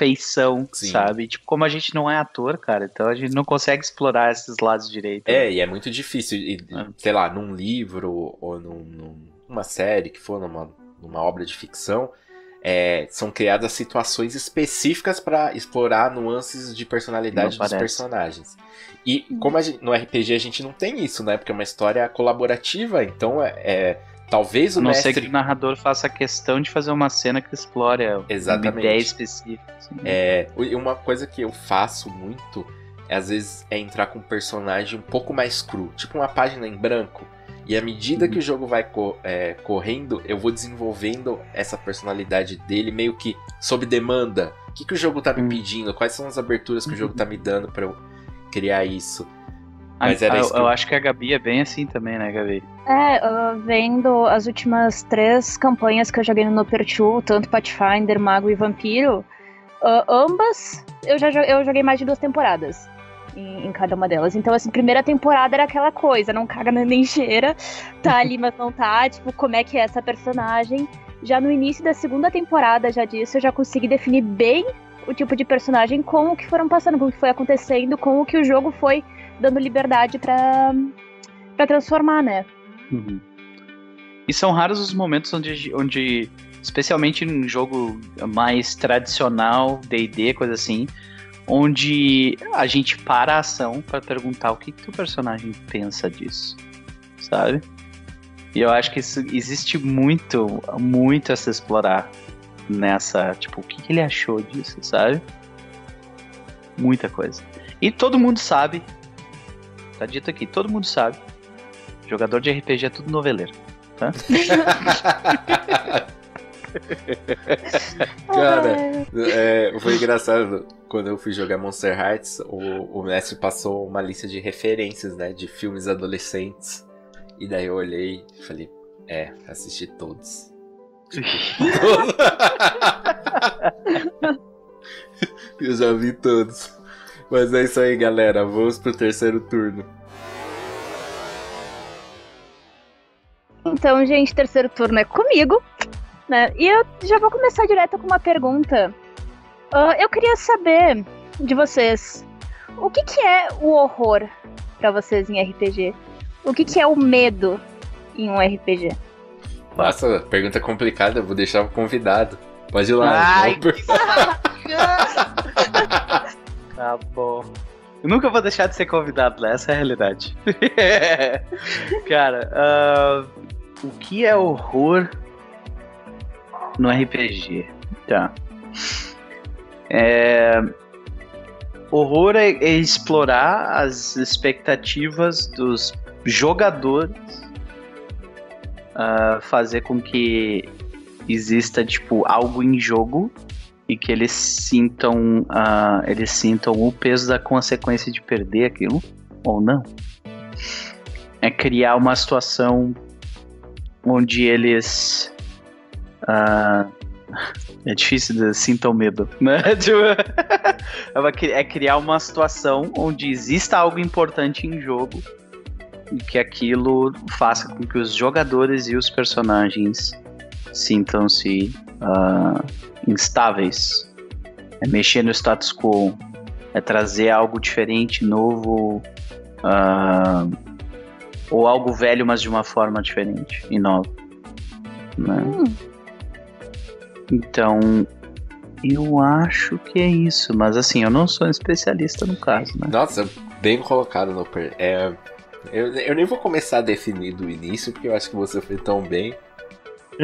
[SPEAKER 2] feição, Sim. sabe? Tipo, como a gente não é ator, cara, então a gente não consegue explorar esses lados direito.
[SPEAKER 1] É, e é muito difícil, e, é. sei lá, num livro ou num, numa série que for, numa numa obra de ficção, é, são criadas situações específicas para explorar nuances de personalidade dos personagens. E como gente, no RPG a gente não tem isso, né? Porque é uma história colaborativa, então é, é talvez o
[SPEAKER 2] não
[SPEAKER 1] mestre...
[SPEAKER 2] sei que o narrador faça questão de fazer uma cena que explore Exatamente. uma ideia específica. Assim.
[SPEAKER 1] É, uma coisa que eu faço muito, é, às vezes, é entrar com um personagem um pouco mais cru, tipo uma página em branco. E à medida que o jogo vai co é, correndo, eu vou desenvolvendo essa personalidade dele meio que sob demanda. O que, que o jogo tá me hum. pedindo? Quais são as aberturas que o jogo tá me dando para eu criar isso?
[SPEAKER 2] Mas era eu, isso eu acho que a Gabi é bem assim também, né, Gabi?
[SPEAKER 3] É, uh, vendo as últimas três campanhas que eu joguei no Noper 2, tanto Pathfinder, Mago e Vampiro, uh, ambas eu já eu joguei mais de duas temporadas em, em, cada uma delas. Então, assim, primeira temporada era aquela coisa, não caga nem cheira, tá ali, mas não tá, tipo, como é que é essa personagem. Já no início da segunda temporada, já disso, eu já consegui definir bem o tipo de personagem com o que foram passando, com o que foi acontecendo, com o que o jogo foi dando liberdade para para transformar, né?
[SPEAKER 2] Uhum. E são raros os momentos onde, onde especialmente em jogo mais tradicional, D&D, coisa assim, onde a gente para a ação para perguntar o que, que o personagem pensa disso, sabe? E eu acho que isso existe muito, muito a se explorar nessa, tipo, o que, que ele achou disso, sabe? Muita coisa. E todo mundo sabe, tá dito aqui, todo mundo sabe, jogador de RPG é tudo noveleiro, tá?
[SPEAKER 1] Cara, é, foi engraçado quando eu fui jogar Monster Hearts, o, o mestre passou uma lista de referências, né, de filmes adolescentes. E daí eu olhei e falei, é, assisti todos. todos. eu já vi todos. Mas é isso aí, galera. Vamos pro terceiro turno.
[SPEAKER 3] Então, gente, terceiro turno é comigo. Né? E eu já vou começar direto com uma pergunta. Uh, eu queria saber de vocês o que, que é o horror para vocês em RPG? O que, que é o medo em um RPG?
[SPEAKER 1] Nossa, pergunta complicada, eu vou deixar o convidado. Pode ir lá.
[SPEAKER 2] Ai, que tá bom. Eu nunca vou deixar de ser convidado, né? Essa é a realidade. Cara, uh, o que é horror no RPG. Tá. É... Horror é, é explorar as expectativas dos jogadores, uh, fazer com que exista tipo algo em jogo e que eles sintam uh, eles sintam o peso da consequência de perder aquilo ou não. É criar uma situação onde eles ah, é difícil de sinta o medo, né? Tipo, é criar uma situação onde exista algo importante em jogo e que aquilo faça com que os jogadores e os personagens sintam-se uh, instáveis. É mexer no status quo, é trazer algo diferente, novo, uh, ou algo velho, mas de uma forma diferente e nova. Né? Hum. Então, eu acho que é isso, mas assim, eu não sou um especialista no caso, né?
[SPEAKER 1] Nossa, bem colocado, no É, eu, eu nem vou começar a definir do início, porque eu acho que você foi tão bem.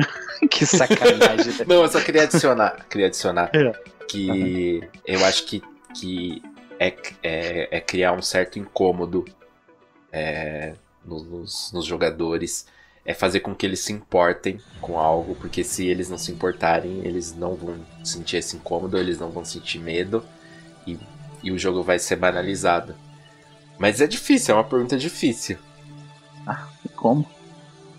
[SPEAKER 2] que sacanagem.
[SPEAKER 1] Né? não, eu só queria adicionar, queria adicionar é. que uhum. eu acho que, que é, é, é criar um certo incômodo é, nos, nos jogadores é fazer com que eles se importem com algo, porque se eles não se importarem, eles não vão sentir esse incômodo, eles não vão sentir medo e, e o jogo vai ser banalizado. Mas é difícil, é uma pergunta difícil.
[SPEAKER 2] Ah, como?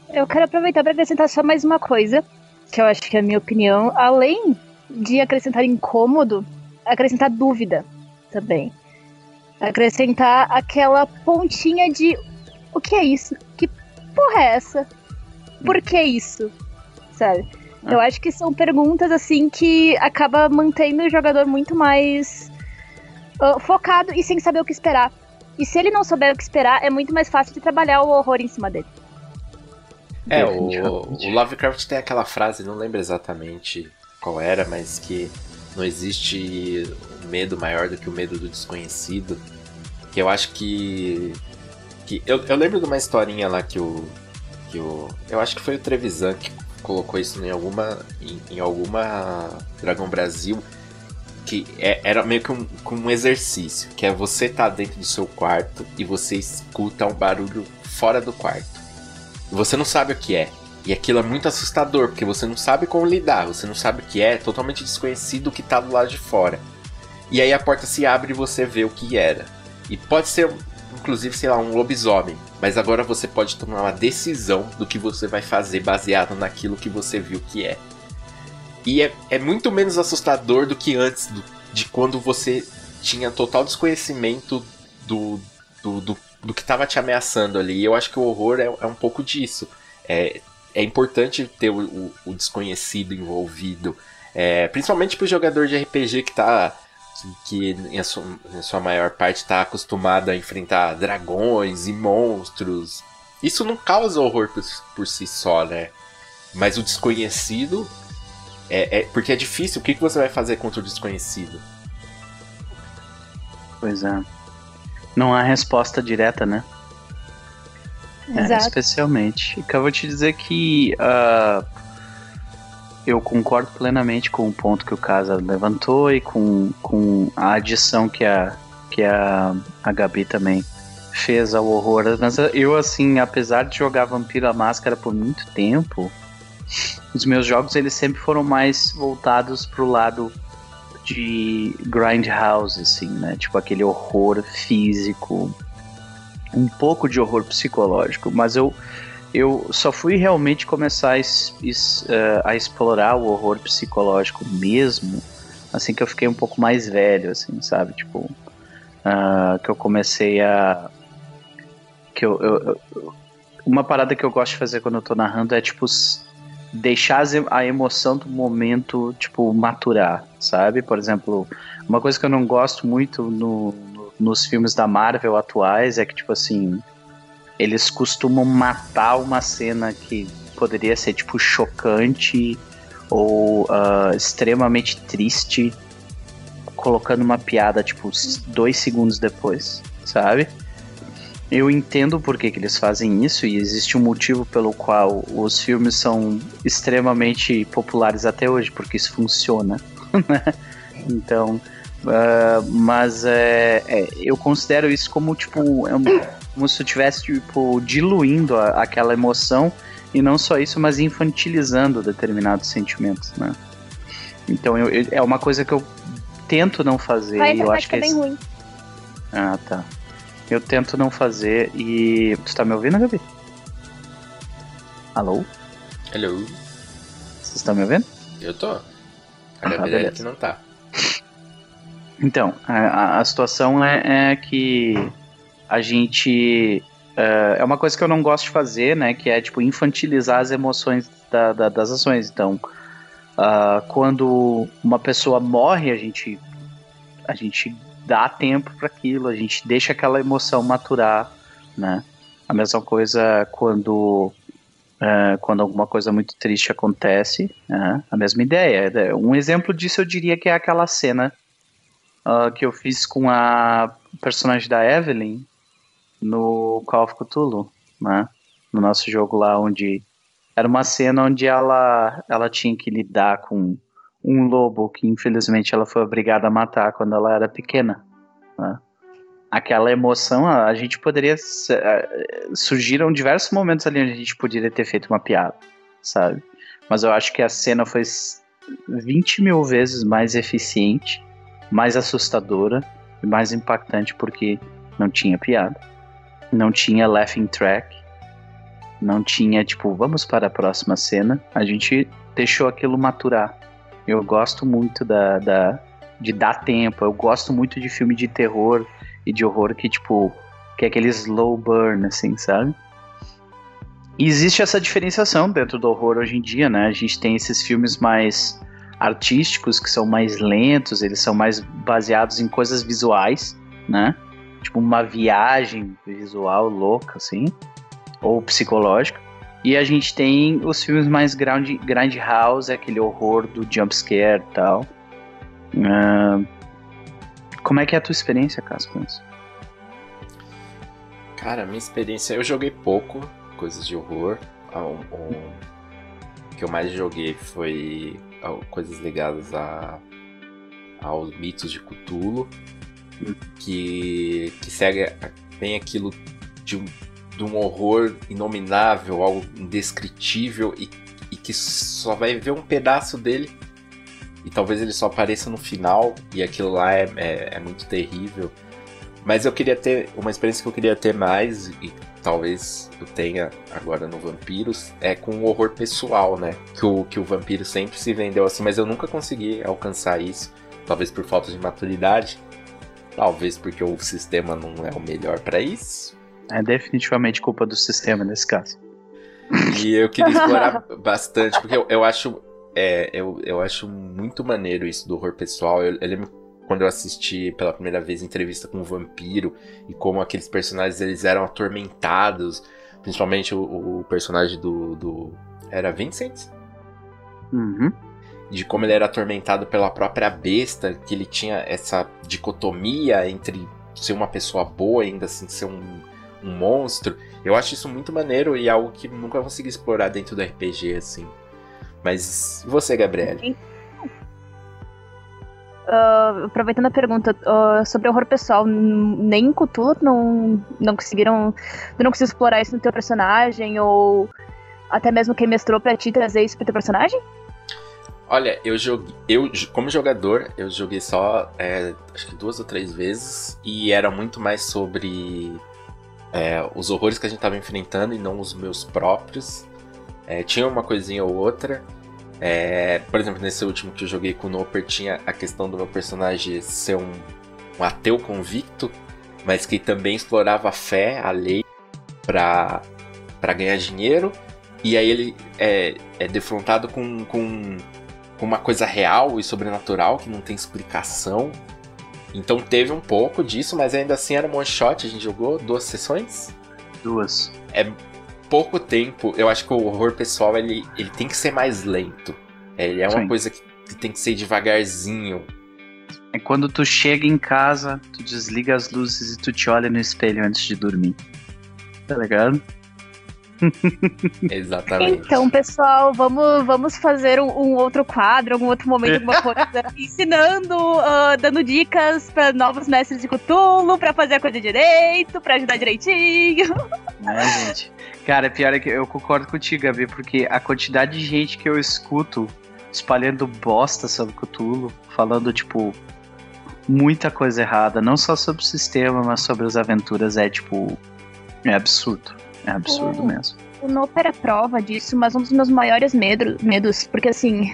[SPEAKER 3] Eu quero aproveitar para acrescentar só mais uma coisa, que eu acho que é a minha opinião. Além de acrescentar incômodo, acrescentar dúvida também. Acrescentar aquela pontinha de o que é isso? Que porra é essa? Por que isso? Sabe? Ah. Eu acho que são perguntas assim que acaba mantendo o jogador muito mais uh, focado e sem saber o que esperar. E se ele não souber o que esperar, é muito mais fácil de trabalhar o horror em cima dele.
[SPEAKER 1] É, o, o Lovecraft tem aquela frase, não lembro exatamente qual era, mas que não existe medo maior do que o medo do desconhecido. Que eu acho que. que eu, eu lembro de uma historinha lá que o. Que o eu acho que foi o Trevisan que colocou isso em alguma. em, em alguma Dragão Brasil. Que é, era meio que um, um exercício. Que é você tá dentro do seu quarto e você escuta um barulho fora do quarto. Você não sabe o que é. E aquilo é muito assustador, porque você não sabe como lidar, você não sabe o que é, é totalmente desconhecido o que tá do lado de fora. E aí a porta se abre e você vê o que era. E pode ser, inclusive, sei lá, um lobisomem. Mas agora você pode tomar uma decisão do que você vai fazer baseado naquilo que você viu que é. E é, é muito menos assustador do que antes, do, de quando você tinha total desconhecimento do, do, do, do que estava te ameaçando ali. E eu acho que o horror é, é um pouco disso. É, é importante ter o, o, o desconhecido envolvido. É, principalmente para o jogador de RPG que tá. Que, que em, sua, em sua maior parte está acostumado a enfrentar dragões e monstros. Isso não causa horror por, por si só, né? Mas o desconhecido. É, é, porque é difícil. O que, que você vai fazer contra o desconhecido?
[SPEAKER 2] Pois é. Não há resposta direta, né? É, especialmente. Que eu vou te dizer que uh, eu concordo plenamente com o ponto que o Casa levantou e com, com a adição que a, que a, a Gabi também fez ao horror. Mas eu, assim, apesar de jogar Vampiro a Máscara por muito tempo, os meus jogos eles sempre foram mais voltados pro lado de grindhouse, assim, né? Tipo aquele horror físico, um pouco de horror psicológico, mas eu eu só fui realmente começar a, eh, a, explorar o horror psicológico mesmo assim que eu fiquei um pouco mais velho, assim, sabe? Tipo, uh, que eu comecei a. Que eu, eu, eu, Uma parada que eu gosto de fazer quando eu tô narrando é, tipo, deixar a emoção do momento, tipo, maturar, sabe? Por exemplo, uma coisa que eu não gosto muito no, nos filmes da Marvel atuais é que, tipo assim, eles costumam matar uma cena que poderia ser, tipo, chocante ou uh, extremamente triste, colocando uma piada, tipo, dois segundos depois, sabe? Eu entendo por que, que eles fazem isso e existe um motivo pelo qual os filmes são extremamente populares até hoje, porque isso funciona, né? Então, Uh, mas é, é, eu considero isso como tipo é como se eu estivesse tipo diluindo a, aquela emoção e não só isso, mas infantilizando determinados sentimentos, né? Então eu, eu, é uma coisa que eu tento não fazer.
[SPEAKER 3] Vai,
[SPEAKER 2] e eu acho que
[SPEAKER 3] é bem ruim.
[SPEAKER 2] Ah, tá. Eu tento não fazer e tu tá me ouvindo, Gabi? Alô?
[SPEAKER 1] Hello.
[SPEAKER 2] Vocês estão me ouvindo?
[SPEAKER 1] Eu tô. A ah, Gabi que não tá.
[SPEAKER 2] Então, a, a situação é, é, que a gente. Uh, é uma coisa que eu não gosto de fazer, né? Que é, tipo, infantilizar as emoções da, da, das ações. Então, uh, quando uma pessoa morre, a gente, a gente dá tempo para aquilo, a gente deixa aquela emoção maturar, né? A mesma coisa quando Uh, quando alguma coisa muito triste acontece, uh, a mesma ideia. Um exemplo disso eu diria que é aquela cena uh, que eu fiz com a personagem da Evelyn no Call of Cthulhu, né? No nosso jogo lá, onde era uma cena onde ela, ela tinha que lidar com um lobo que infelizmente ela foi obrigada a matar quando ela era pequena, né? Aquela emoção, a gente poderia. Surgiram diversos momentos ali onde a gente poderia ter feito uma piada, sabe? Mas eu acho que a cena foi 20 mil vezes mais eficiente mais assustadora e mais impactante porque não tinha piada, não tinha laughing track, Não tinha, tipo, vamos para a próxima cena. A gente deixou aquilo maturar. Eu gosto muito da, da, de dar tempo. Eu gosto muito de filme de terror e de horror que, tipo, que é aquele slow burn, assim, sabe? E existe essa diferenciação dentro do horror hoje em dia, né? A gente tem esses filmes mais artísticos que são mais lentos, eles são mais baseados em coisas visuais, né? Tipo uma viagem visual louca, assim, ou psicológica. E a gente tem os filmes mais ground, ground house, aquele horror do jump scare e tal. Uh, como é que é a tua experiência, Cássio, com isso?
[SPEAKER 1] Cara, minha experiência, eu joguei pouco coisas de horror. O, o que eu mais joguei foi coisas ligadas a, aos mitos de Cthulhu, que, que segue bem aquilo de um, de um horror inominável, algo indescritível e, e que só vai ver um pedaço dele e talvez ele só apareça no final e aquilo lá é, é, é, muito terrível. Mas eu queria ter uma experiência que eu queria ter mais e talvez eu tenha agora no Vampiros é com o horror pessoal, né? Que o, que o Vampiro sempre se vendeu assim, mas eu nunca consegui alcançar isso. Talvez por falta de maturidade, talvez porque o sistema não é o melhor para isso.
[SPEAKER 2] É definitivamente culpa do sistema nesse caso.
[SPEAKER 1] E eu queria explorar bastante, porque eu, eu acho é, eu, eu acho muito maneiro isso do horror pessoal. Eu, eu, lembro quando eu assisti pela primeira vez entrevista com o vampiro e como aqueles personagens eles eram atormentados, principalmente o, o personagem do, do, Era Vincent?
[SPEAKER 2] Uhum.
[SPEAKER 1] De como ele era atormentado pela própria besta, que ele tinha essa dicotomia entre ser uma pessoa boa e ainda assim ser um, um monstro. Eu acho isso muito maneiro e algo que nunca consegui explorar dentro do RPG, assim. Mas e você, Gabriele?
[SPEAKER 3] Uh, aproveitando a pergunta uh, sobre horror pessoal, nem em Cthulhu não, não conseguiram. Tu não conseguiu explorar isso no teu personagem? Ou até mesmo quem mestrou pra ti trazer isso pro teu personagem?
[SPEAKER 1] Olha, eu joguei. Eu, como jogador, eu joguei só é, acho que duas ou três vezes. E era muito mais sobre é, os horrores que a gente tava enfrentando e não os meus próprios. É, tinha uma coisinha ou outra. É, por exemplo, nesse último que eu joguei com o Noper, tinha a questão do meu personagem ser um, um ateu convicto, mas que também explorava a fé, a lei, para ganhar dinheiro. E aí ele é, é defrontado com, com, com uma coisa real e sobrenatural que não tem explicação. Então teve um pouco disso, mas ainda assim era um one shot. A gente jogou duas sessões?
[SPEAKER 2] Duas.
[SPEAKER 1] É pouco tempo, eu acho que o horror pessoal ele, ele tem que ser mais lento. Ele é uma Sim. coisa que, que tem que ser devagarzinho.
[SPEAKER 2] É quando tu chega em casa, tu desliga as luzes e tu te olha no espelho antes de dormir. Tá ligado?
[SPEAKER 1] Exatamente.
[SPEAKER 3] Então, pessoal, vamos, vamos fazer um, um, outro quadro, algum outro momento, alguma coisa, ensinando, uh, dando dicas para novos mestres de Cthulhu, para fazer a coisa direito, para ajudar direitinho.
[SPEAKER 2] É, gente. Cara, pior é que eu concordo contigo, Gabi, porque a quantidade de gente que eu escuto espalhando bosta sobre Cthulhu, falando, tipo, muita coisa errada, não só sobre o sistema, mas sobre as aventuras, é, tipo, é absurdo. É absurdo mesmo.
[SPEAKER 3] O Noper é prova disso, mas um dos meus maiores medo, medos, porque assim,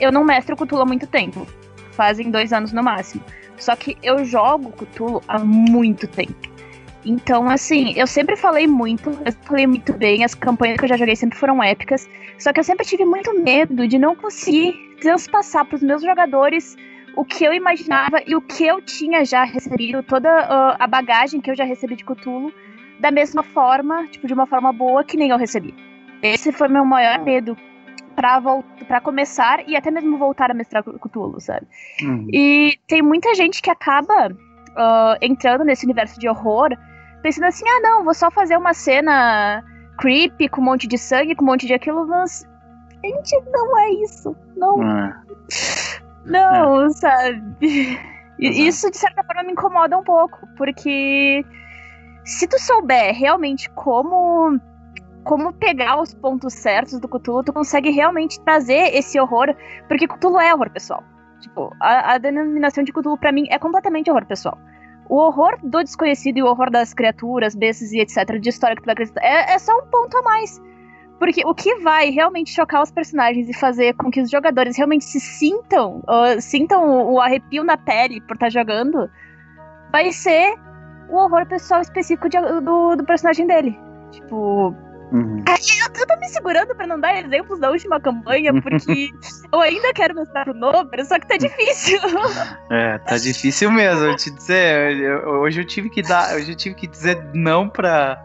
[SPEAKER 3] eu não mestro Cthulhu há muito tempo. Fazem dois anos no máximo. Só que eu jogo Cthulhu há muito tempo. Então, assim, eu sempre falei muito, eu falei muito bem, as campanhas que eu já joguei sempre foram épicas, só que eu sempre tive muito medo de não conseguir transpassar para os meus jogadores o que eu imaginava e o que eu tinha já recebido, toda uh, a bagagem que eu já recebi de Cthulhu, da mesma forma, tipo, de uma forma boa que nem eu recebi. Esse foi meu maior medo para começar e até mesmo voltar a mestrar Cthulhu, sabe? Uhum. E tem muita gente que acaba uh, entrando nesse universo de horror pensando assim, ah não, vou só fazer uma cena creepy com um monte de sangue, com um monte de aquilo, mas gente, não é isso. Não. Ah. Não, é. sabe? Isso de certa forma me incomoda um pouco, porque se tu souber realmente como como pegar os pontos certos do Cthulhu, tu consegue realmente trazer esse horror, porque Cthulhu é horror pessoal. Tipo, a, a denominação de Cthulhu para mim é completamente horror pessoal. o horror do desconhecido e o horror das criaturas, bestas e etc., de história que tu vai acreditar, é, é só um ponto a mais. Porque o que vai realmente chocar os personagens e fazer com que os jogadores realmente se sintam, uh, sintam o, o, arrepio na pele por estar tá jogando, vai ser o horror pessoal específico de, do, do personagem dele. Tipo, Uhum. Eu, eu tô me segurando pra não dar exemplos da última campanha, porque eu ainda quero mostrar pro Nobre, só que tá difícil.
[SPEAKER 2] É, tá difícil mesmo, eu te dizer. Eu, hoje eu tive que dar. Hoje eu tive que dizer não pra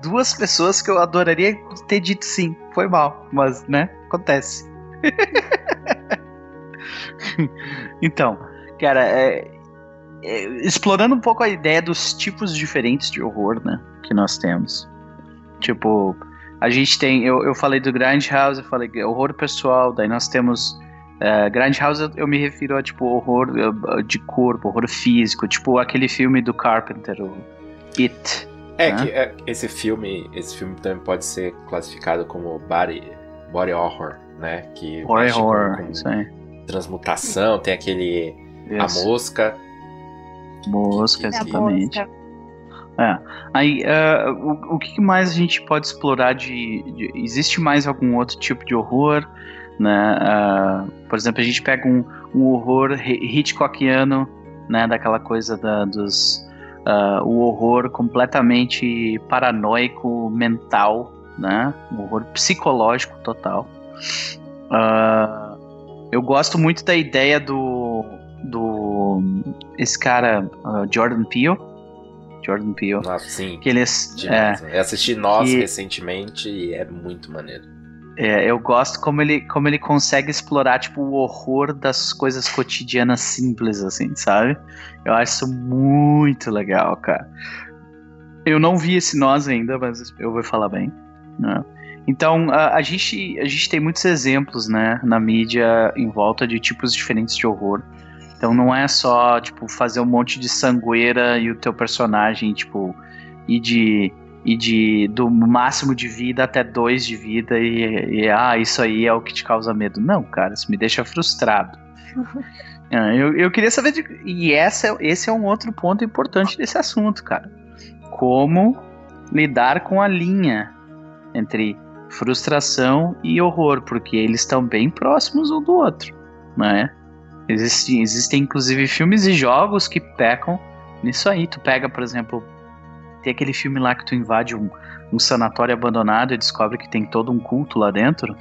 [SPEAKER 2] duas pessoas que eu adoraria ter dito sim. Foi mal, mas, né? Acontece. então, cara, é, explorando um pouco a ideia dos tipos diferentes de horror, né? Que nós temos. Tipo, a gente tem. Eu, eu falei do Grand House, eu falei horror pessoal, daí nós temos. Uh, Grand House eu me refiro a tipo horror de corpo, horror físico, tipo aquele filme do Carpenter, o It.
[SPEAKER 1] É né? que é, esse filme, esse filme também pode ser classificado como body, body horror, né? Que
[SPEAKER 2] body horror, com, com isso aí.
[SPEAKER 1] Transmutação, tem aquele a mosca.
[SPEAKER 2] Mosca, exatamente. Mosca. É. Aí, uh, o, o que mais a gente pode explorar de, de, Existe mais algum outro tipo de horror? Né? Uh, por exemplo, a gente pega um, um horror Hitchcockiano, né? Daquela coisa da, dos... Uh, o horror completamente paranoico, mental, né? Um horror psicológico total. eu gosto muito da ideia do... do esse cara, Jordan Peele, Jordan Peele.
[SPEAKER 1] Ah, sim.
[SPEAKER 2] Que ele,
[SPEAKER 1] é, eu assisti Nós que, recentemente e é muito maneiro.
[SPEAKER 2] É, eu gosto como ele, como ele consegue explorar, tipo, o horror das coisas cotidianas simples, assim, sabe? Eu acho isso muito legal, cara. Eu não vi esse Nós ainda, mas eu vou falar bem, né? Então, a, a, gente, a gente tem muitos exemplos, né, na mídia em volta de tipos diferentes de horror. Então não é só, tipo, fazer um monte de sangueira e o teu personagem, tipo, ir de, ir de do máximo de vida até dois de vida e, e ah, isso aí é o que te causa medo. Não, cara, isso me deixa frustrado. É, eu, eu queria saber de, e essa, esse é um outro ponto importante desse assunto, cara. Como lidar com a linha entre frustração e horror, porque eles estão bem próximos um do outro, né? Existem, existem inclusive filmes e jogos que pecam nisso aí. Tu pega, por exemplo, tem aquele filme lá que tu invade um, um sanatório abandonado e descobre que tem todo um culto lá dentro.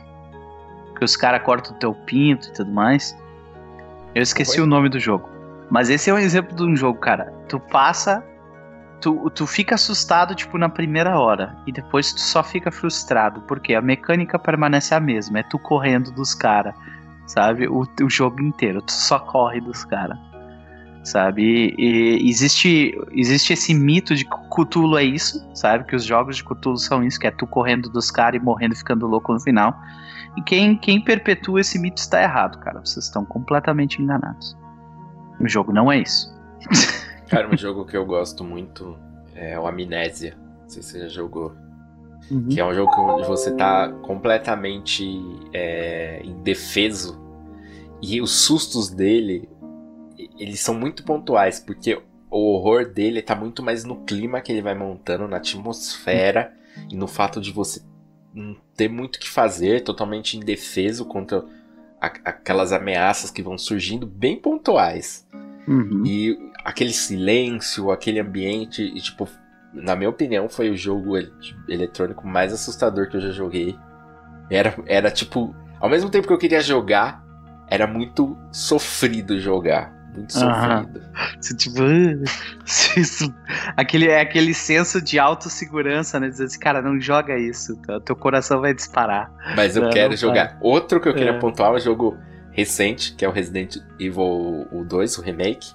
[SPEAKER 2] Que os caras cortam o teu pinto e tudo mais. Eu esqueci Foi? o nome do jogo. Mas esse é um exemplo de um jogo, cara. Tu passa. Tu, tu fica assustado, tipo, na primeira hora. E depois tu só fica frustrado. Porque a mecânica permanece a mesma. É tu correndo dos caras sabe? O, o jogo inteiro, tu só corre dos caras, sabe? E, e, existe, existe esse mito de que Cthulhu é isso, sabe? Que os jogos de Cthulhu são isso, que é tu correndo dos caras e morrendo ficando louco no final. E quem, quem perpetua esse mito está errado, cara. Vocês estão completamente enganados. O jogo não é isso.
[SPEAKER 1] Cara, um jogo que eu gosto muito é o Amnésia. Não sei se você já jogou. Uhum. Que é um jogo que você tá completamente é, indefeso. E os sustos dele, eles são muito pontuais, porque o horror dele tá muito mais no clima que ele vai montando, na atmosfera uhum. e no fato de você não ter muito o que fazer, totalmente indefeso contra aquelas ameaças que vão surgindo, bem pontuais. Uhum. E aquele silêncio, aquele ambiente, e, tipo, na minha opinião, foi o jogo eletrônico mais assustador que eu já joguei. Era, era tipo, ao mesmo tempo que eu queria jogar, era muito sofrido jogar. Muito sofrido.
[SPEAKER 2] Você, tipo, aquele, é aquele senso de autossegurança, né? Dizer assim, cara, não joga isso, tá? teu coração vai disparar.
[SPEAKER 1] Mas eu não, quero não jogar. Vai. Outro que eu queria é. pontuar é um jogo recente, que é o Resident Evil 2, o remake.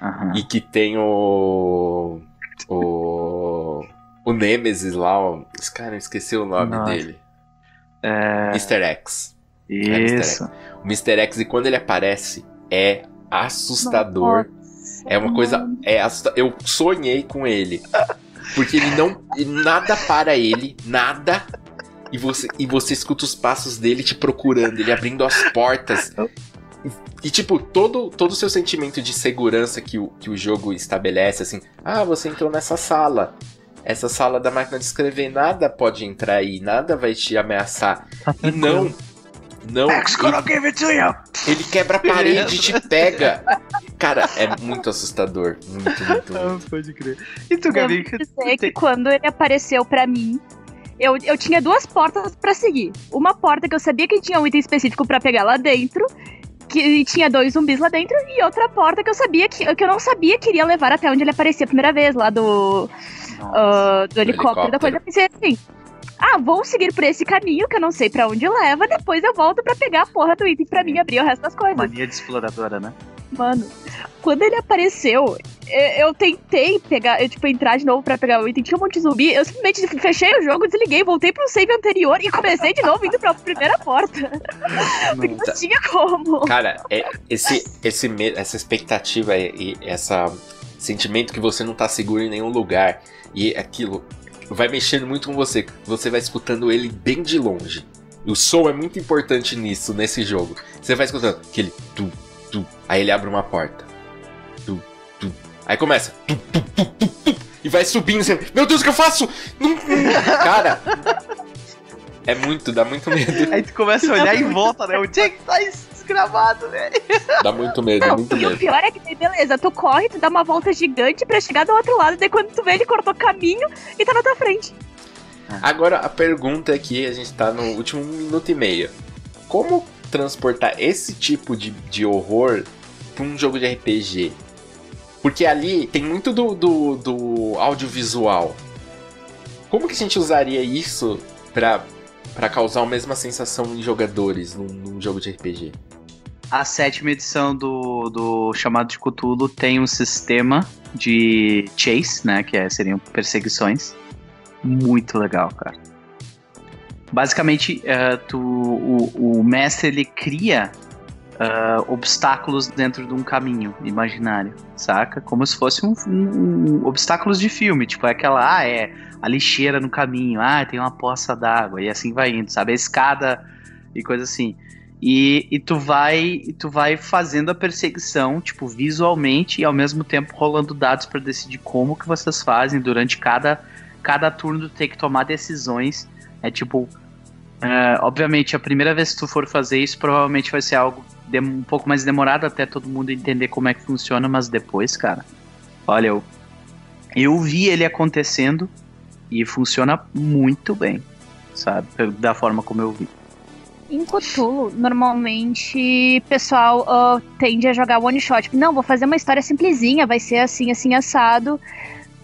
[SPEAKER 1] Uhum. E que tem o o. O Nemesis lá, ó. Esse cara, eu esqueci o nome Nossa. dele. É... Mr. X.
[SPEAKER 2] Isso. É Mr.
[SPEAKER 1] X. O Mr. X, e quando ele aparece, é assustador. É uma coisa. É. Eu sonhei com ele. Porque ele não. Nada para ele, nada. E você, e você escuta os passos dele te procurando, ele abrindo as portas. E, tipo, todo todo o seu sentimento de segurança que o, que o jogo estabelece, assim, ah, você entrou nessa sala. Essa sala da máquina de escrever, nada pode entrar aí, nada vai te ameaçar.
[SPEAKER 2] Tá
[SPEAKER 1] E não, não. Ele, ele quebra a parede e te pega. Cara, é muito assustador. Muito, muito, muito.
[SPEAKER 2] Ah, pode crer. E tu, Gabi?
[SPEAKER 3] Dizer que quando ele apareceu pra mim, eu, eu tinha duas portas pra seguir. Uma porta que eu sabia que tinha um item específico pra pegar lá dentro, que tinha dois zumbis lá dentro, e outra porta que eu sabia que, que eu não sabia que iria levar até onde ele aparecia a primeira vez, lá do, ah, do, helicóptero, da coisa. Eu pensei assim. Ah, vou seguir por esse caminho que eu não sei pra onde leva, depois eu volto pra pegar a porra do item pra mim abrir o resto das coisas.
[SPEAKER 2] Mania de exploradora, né?
[SPEAKER 3] Mano, quando ele apareceu, eu, eu tentei pegar, eu, tipo, entrar de novo pra pegar o item, tinha um monte de zumbi, eu simplesmente fechei o jogo, desliguei, voltei pro save anterior e comecei de novo indo pra primeira porta. Porque não tinha como.
[SPEAKER 1] Cara, é, esse, esse, me- essa expectativa e, e essa sentimento que você não tá seguro em nenhum lugar e aquilo vai mexendo muito com você. Você vai escutando ele bem de longe. O som é muito importante nisso, nesse jogo. Você vai escutando aquele tu, tu. Aí ele abre uma porta. Tu, tu. Aí começa. Tu, tu, tu, tu, tu, e vai subindo. Você, Meu Deus, o que eu faço? Cara. É muito, dá muito medo.
[SPEAKER 2] Aí tu começa a olhar em volta, né? Onde é que tá esse desgramado, velho?
[SPEAKER 1] Dá muito medo,
[SPEAKER 3] Não,
[SPEAKER 1] muito
[SPEAKER 3] e o
[SPEAKER 1] medo.
[SPEAKER 3] pior é que beleza, tu corre, tu dá uma volta gigante pra chegar do outro lado, daí quando tu vê, ele cortou caminho e tá na tua frente.
[SPEAKER 1] Agora a pergunta é que a gente tá no último minuto e meio. Como transportar esse tipo de, de horror pra um jogo de RPG? Porque ali tem muito do, do, do audiovisual. Como que a gente usaria isso pra, pra causar a mesma sensação em jogadores num, num jogo de RPG?
[SPEAKER 2] A sétima edição do, do Chamado de Cthulhu tem um sistema de chase, né? Que é, seriam perseguições. Muito legal, cara. Basicamente, eh, tu, o, o mestre ele cria ah, obstáculos dentro de um caminho imaginário, saca? Como se fosse um, um- um- obstáculos de filme, tipo é aquela, ah, é a lixeira no caminho, ah, tem uma poça d'água e assim vai indo, sabe? A escada e coisa assim. E, e tu vai e tu vai fazendo a perseguição, tipo, visualmente e ao mesmo tempo rolando dados para decidir como que vocês fazem durante cada cada turno tu tem que tomar decisões. É tipo, é, obviamente a primeira vez que tu for fazer isso provavelmente vai ser algo dem- um pouco mais demorado até todo mundo entender como é que funciona, mas depois, cara, olha, eu eu vi ele acontecendo e funciona muito bem, sabe? Da forma como eu vi.
[SPEAKER 3] Em Cthulhu, normalmente, pessoal ah, tende a jogar one shot. Tipo, não, vou fazer uma história simplesinha, vai ser assim, assim, assado,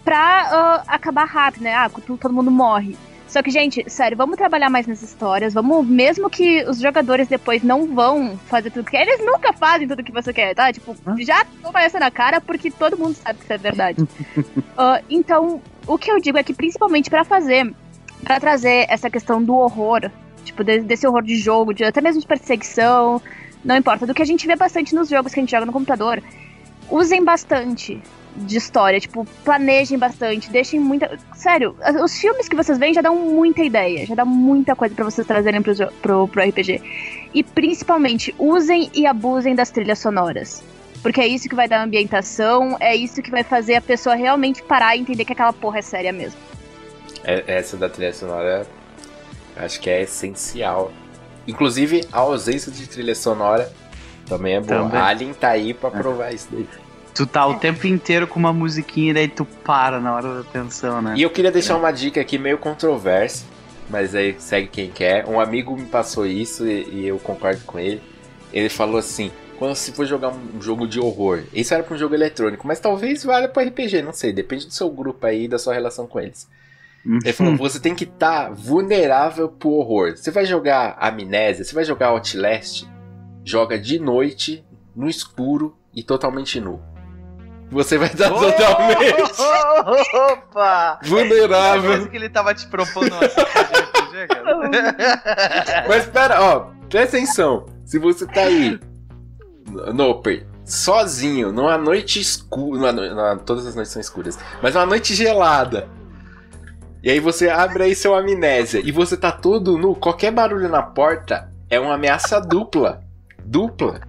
[SPEAKER 3] pra ah, acabar rápido, né? Ah, Cthulhu todo mundo morre. Só que, gente, sério, vamos trabalhar mais nessas histórias. Vamos, mesmo que os jogadores depois não vão fazer tudo que eles nunca fazem tudo que você quer, tá? Tipo, já toma essa na cara porque todo mundo sabe que isso é verdade. Ah, então, o que eu digo é que, principalmente pra fazer, pra trazer essa questão do horror Tipo, de- desse horror de jogo, de, até mesmo de perseguição, não importa. Do que a gente vê bastante nos jogos que a gente joga no computador. Usem bastante de história, tipo, planejem bastante, deixem muita. Sério, os filmes que vocês veem já dão muita ideia, já dá muita coisa pra vocês trazerem pro, pro, pro RPG. E principalmente, usem e abusem das trilhas sonoras. Porque é isso que vai dar ambientação, é isso que vai fazer a pessoa realmente parar e entender que aquela porra é séria mesmo.
[SPEAKER 1] É- Essa da trilha sonora acho que é essencial. Inclusive, a ausência de trilha sonora também é boa.
[SPEAKER 2] Também.
[SPEAKER 1] A Alien tá aí pra provar isso daí.
[SPEAKER 2] Tu tá o tempo inteiro com uma musiquinha e daí tu para na hora da tensão, né?
[SPEAKER 1] E eu queria deixar uma dica aqui meio controversa, mas aí segue quem quer. Um amigo me passou isso e, e eu concordo com ele. Ele falou assim: quando se for jogar um jogo de horror, isso era pra um jogo eletrônico, mas talvez valha pra RPG, não sei, depende do seu grupo aí e da sua relação com eles.
[SPEAKER 2] Uhum.
[SPEAKER 1] Ele falou: você tem que estar vulnerável pro horror. Você vai jogar Amnésia, você vai jogar Outlast, joga de noite, no escuro e totalmente nu. Você vai estar totalmente
[SPEAKER 2] Opa!
[SPEAKER 1] vulnerável.
[SPEAKER 2] Coisa que ele tava te propondo uma RPG, cara.
[SPEAKER 1] Mas espera, ó, presta atenção. Se você tá aí, Noper, sozinho, numa noite escura. numa todas as noites são escuras, mas uma noite gelada. E aí você abre aí seu amnésia e você tá todo nu, qualquer barulho na porta é uma ameaça dupla. Dupla.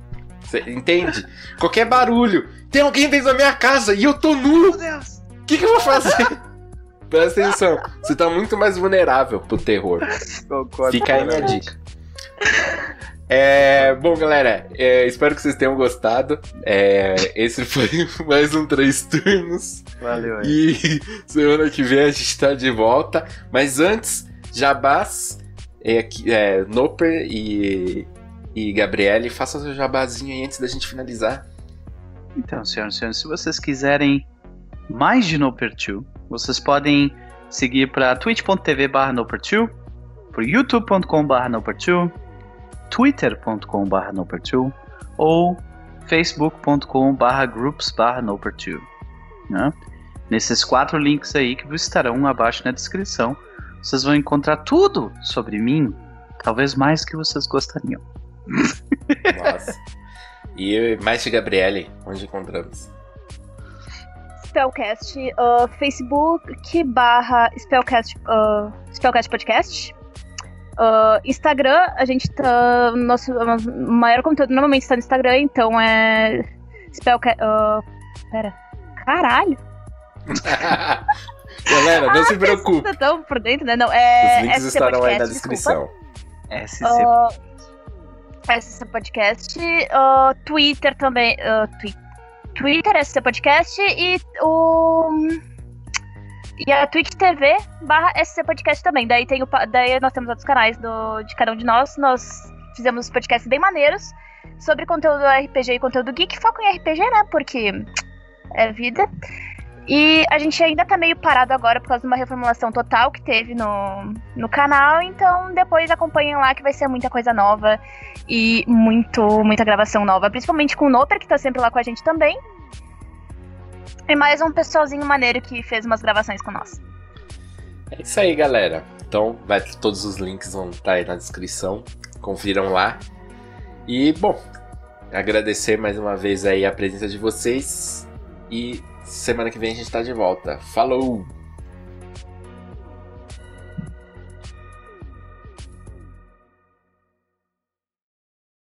[SPEAKER 1] Você entende? Qualquer barulho. Tem alguém dentro da minha casa e eu tô nu.
[SPEAKER 2] Meu Deus!
[SPEAKER 1] O que, que eu vou fazer? Presta atenção. Você tá muito mais vulnerável pro terror.
[SPEAKER 2] Concordo.
[SPEAKER 1] Fica aí minha dica. É, bom, galera, é, espero que vocês tenham gostado. É, esse foi mais um Três Turnos.
[SPEAKER 2] Valeu aí.
[SPEAKER 1] E semana que vem a gente tá de volta. Mas antes, Jabás, é, é, Noper e, e Gabriele, façam seu jabazinho aí antes da gente finalizar.
[SPEAKER 2] Então, senhoras e senhores, se vocês quiserem mais de Noper2, vocês podem seguir para twitch.tv barra Noper2, por youtube.com barra Noper2, twitter.com barra Noper2 ou facebook.com barra groups barra Noper2. Né? Nesses quatro links aí que estarão abaixo na descrição, vocês vão encontrar tudo sobre mim, talvez mais que vocês gostariam.
[SPEAKER 1] Nossa. e mais de Gabriele, onde encontramos?
[SPEAKER 3] Spellcast, uh, Facebook barra Spellcast, uh, Spellcast Podcast. Uh, Instagram, a gente tá. Nosso nosso maior conteúdo normalmente está no Instagram, então é. Spellcast. Uh, pera. Caralho!
[SPEAKER 1] Galera, não se preocupe.
[SPEAKER 3] Estão por dentro, né? Não, é.
[SPEAKER 1] Os links
[SPEAKER 3] SC
[SPEAKER 1] estarão aí na
[SPEAKER 3] Podcast,
[SPEAKER 1] descrição.
[SPEAKER 2] SC.
[SPEAKER 3] Uh, SC Podcast, uh, Twitter também. Uh, twi- Twitter, SC Podcast e o. E a Twitch TV barra SC Podcast também. Daí, tem o, daí nós temos outros canais do, de cada um de nós. Nós fizemos podcasts bem maneiros sobre conteúdo RPG e conteúdo geek. Foco em RPG, né? Porque é vida. E a gente ainda tá meio parado agora por causa de uma reformulação total que teve no, no canal. Então depois acompanhem lá que vai ser muita coisa nova e muito, muita gravação nova. Principalmente com o Noper, que tá sempre lá com a gente também. E mais um pessoalzinho maneiro que fez umas gravações com nós.
[SPEAKER 1] É isso aí, galera. Então, vai, todos os links vão estar aí na descrição. Confiram lá. E, bom, agradecer mais uma vez aí a presença de vocês. E semana que vem a gente tá de volta. Falou!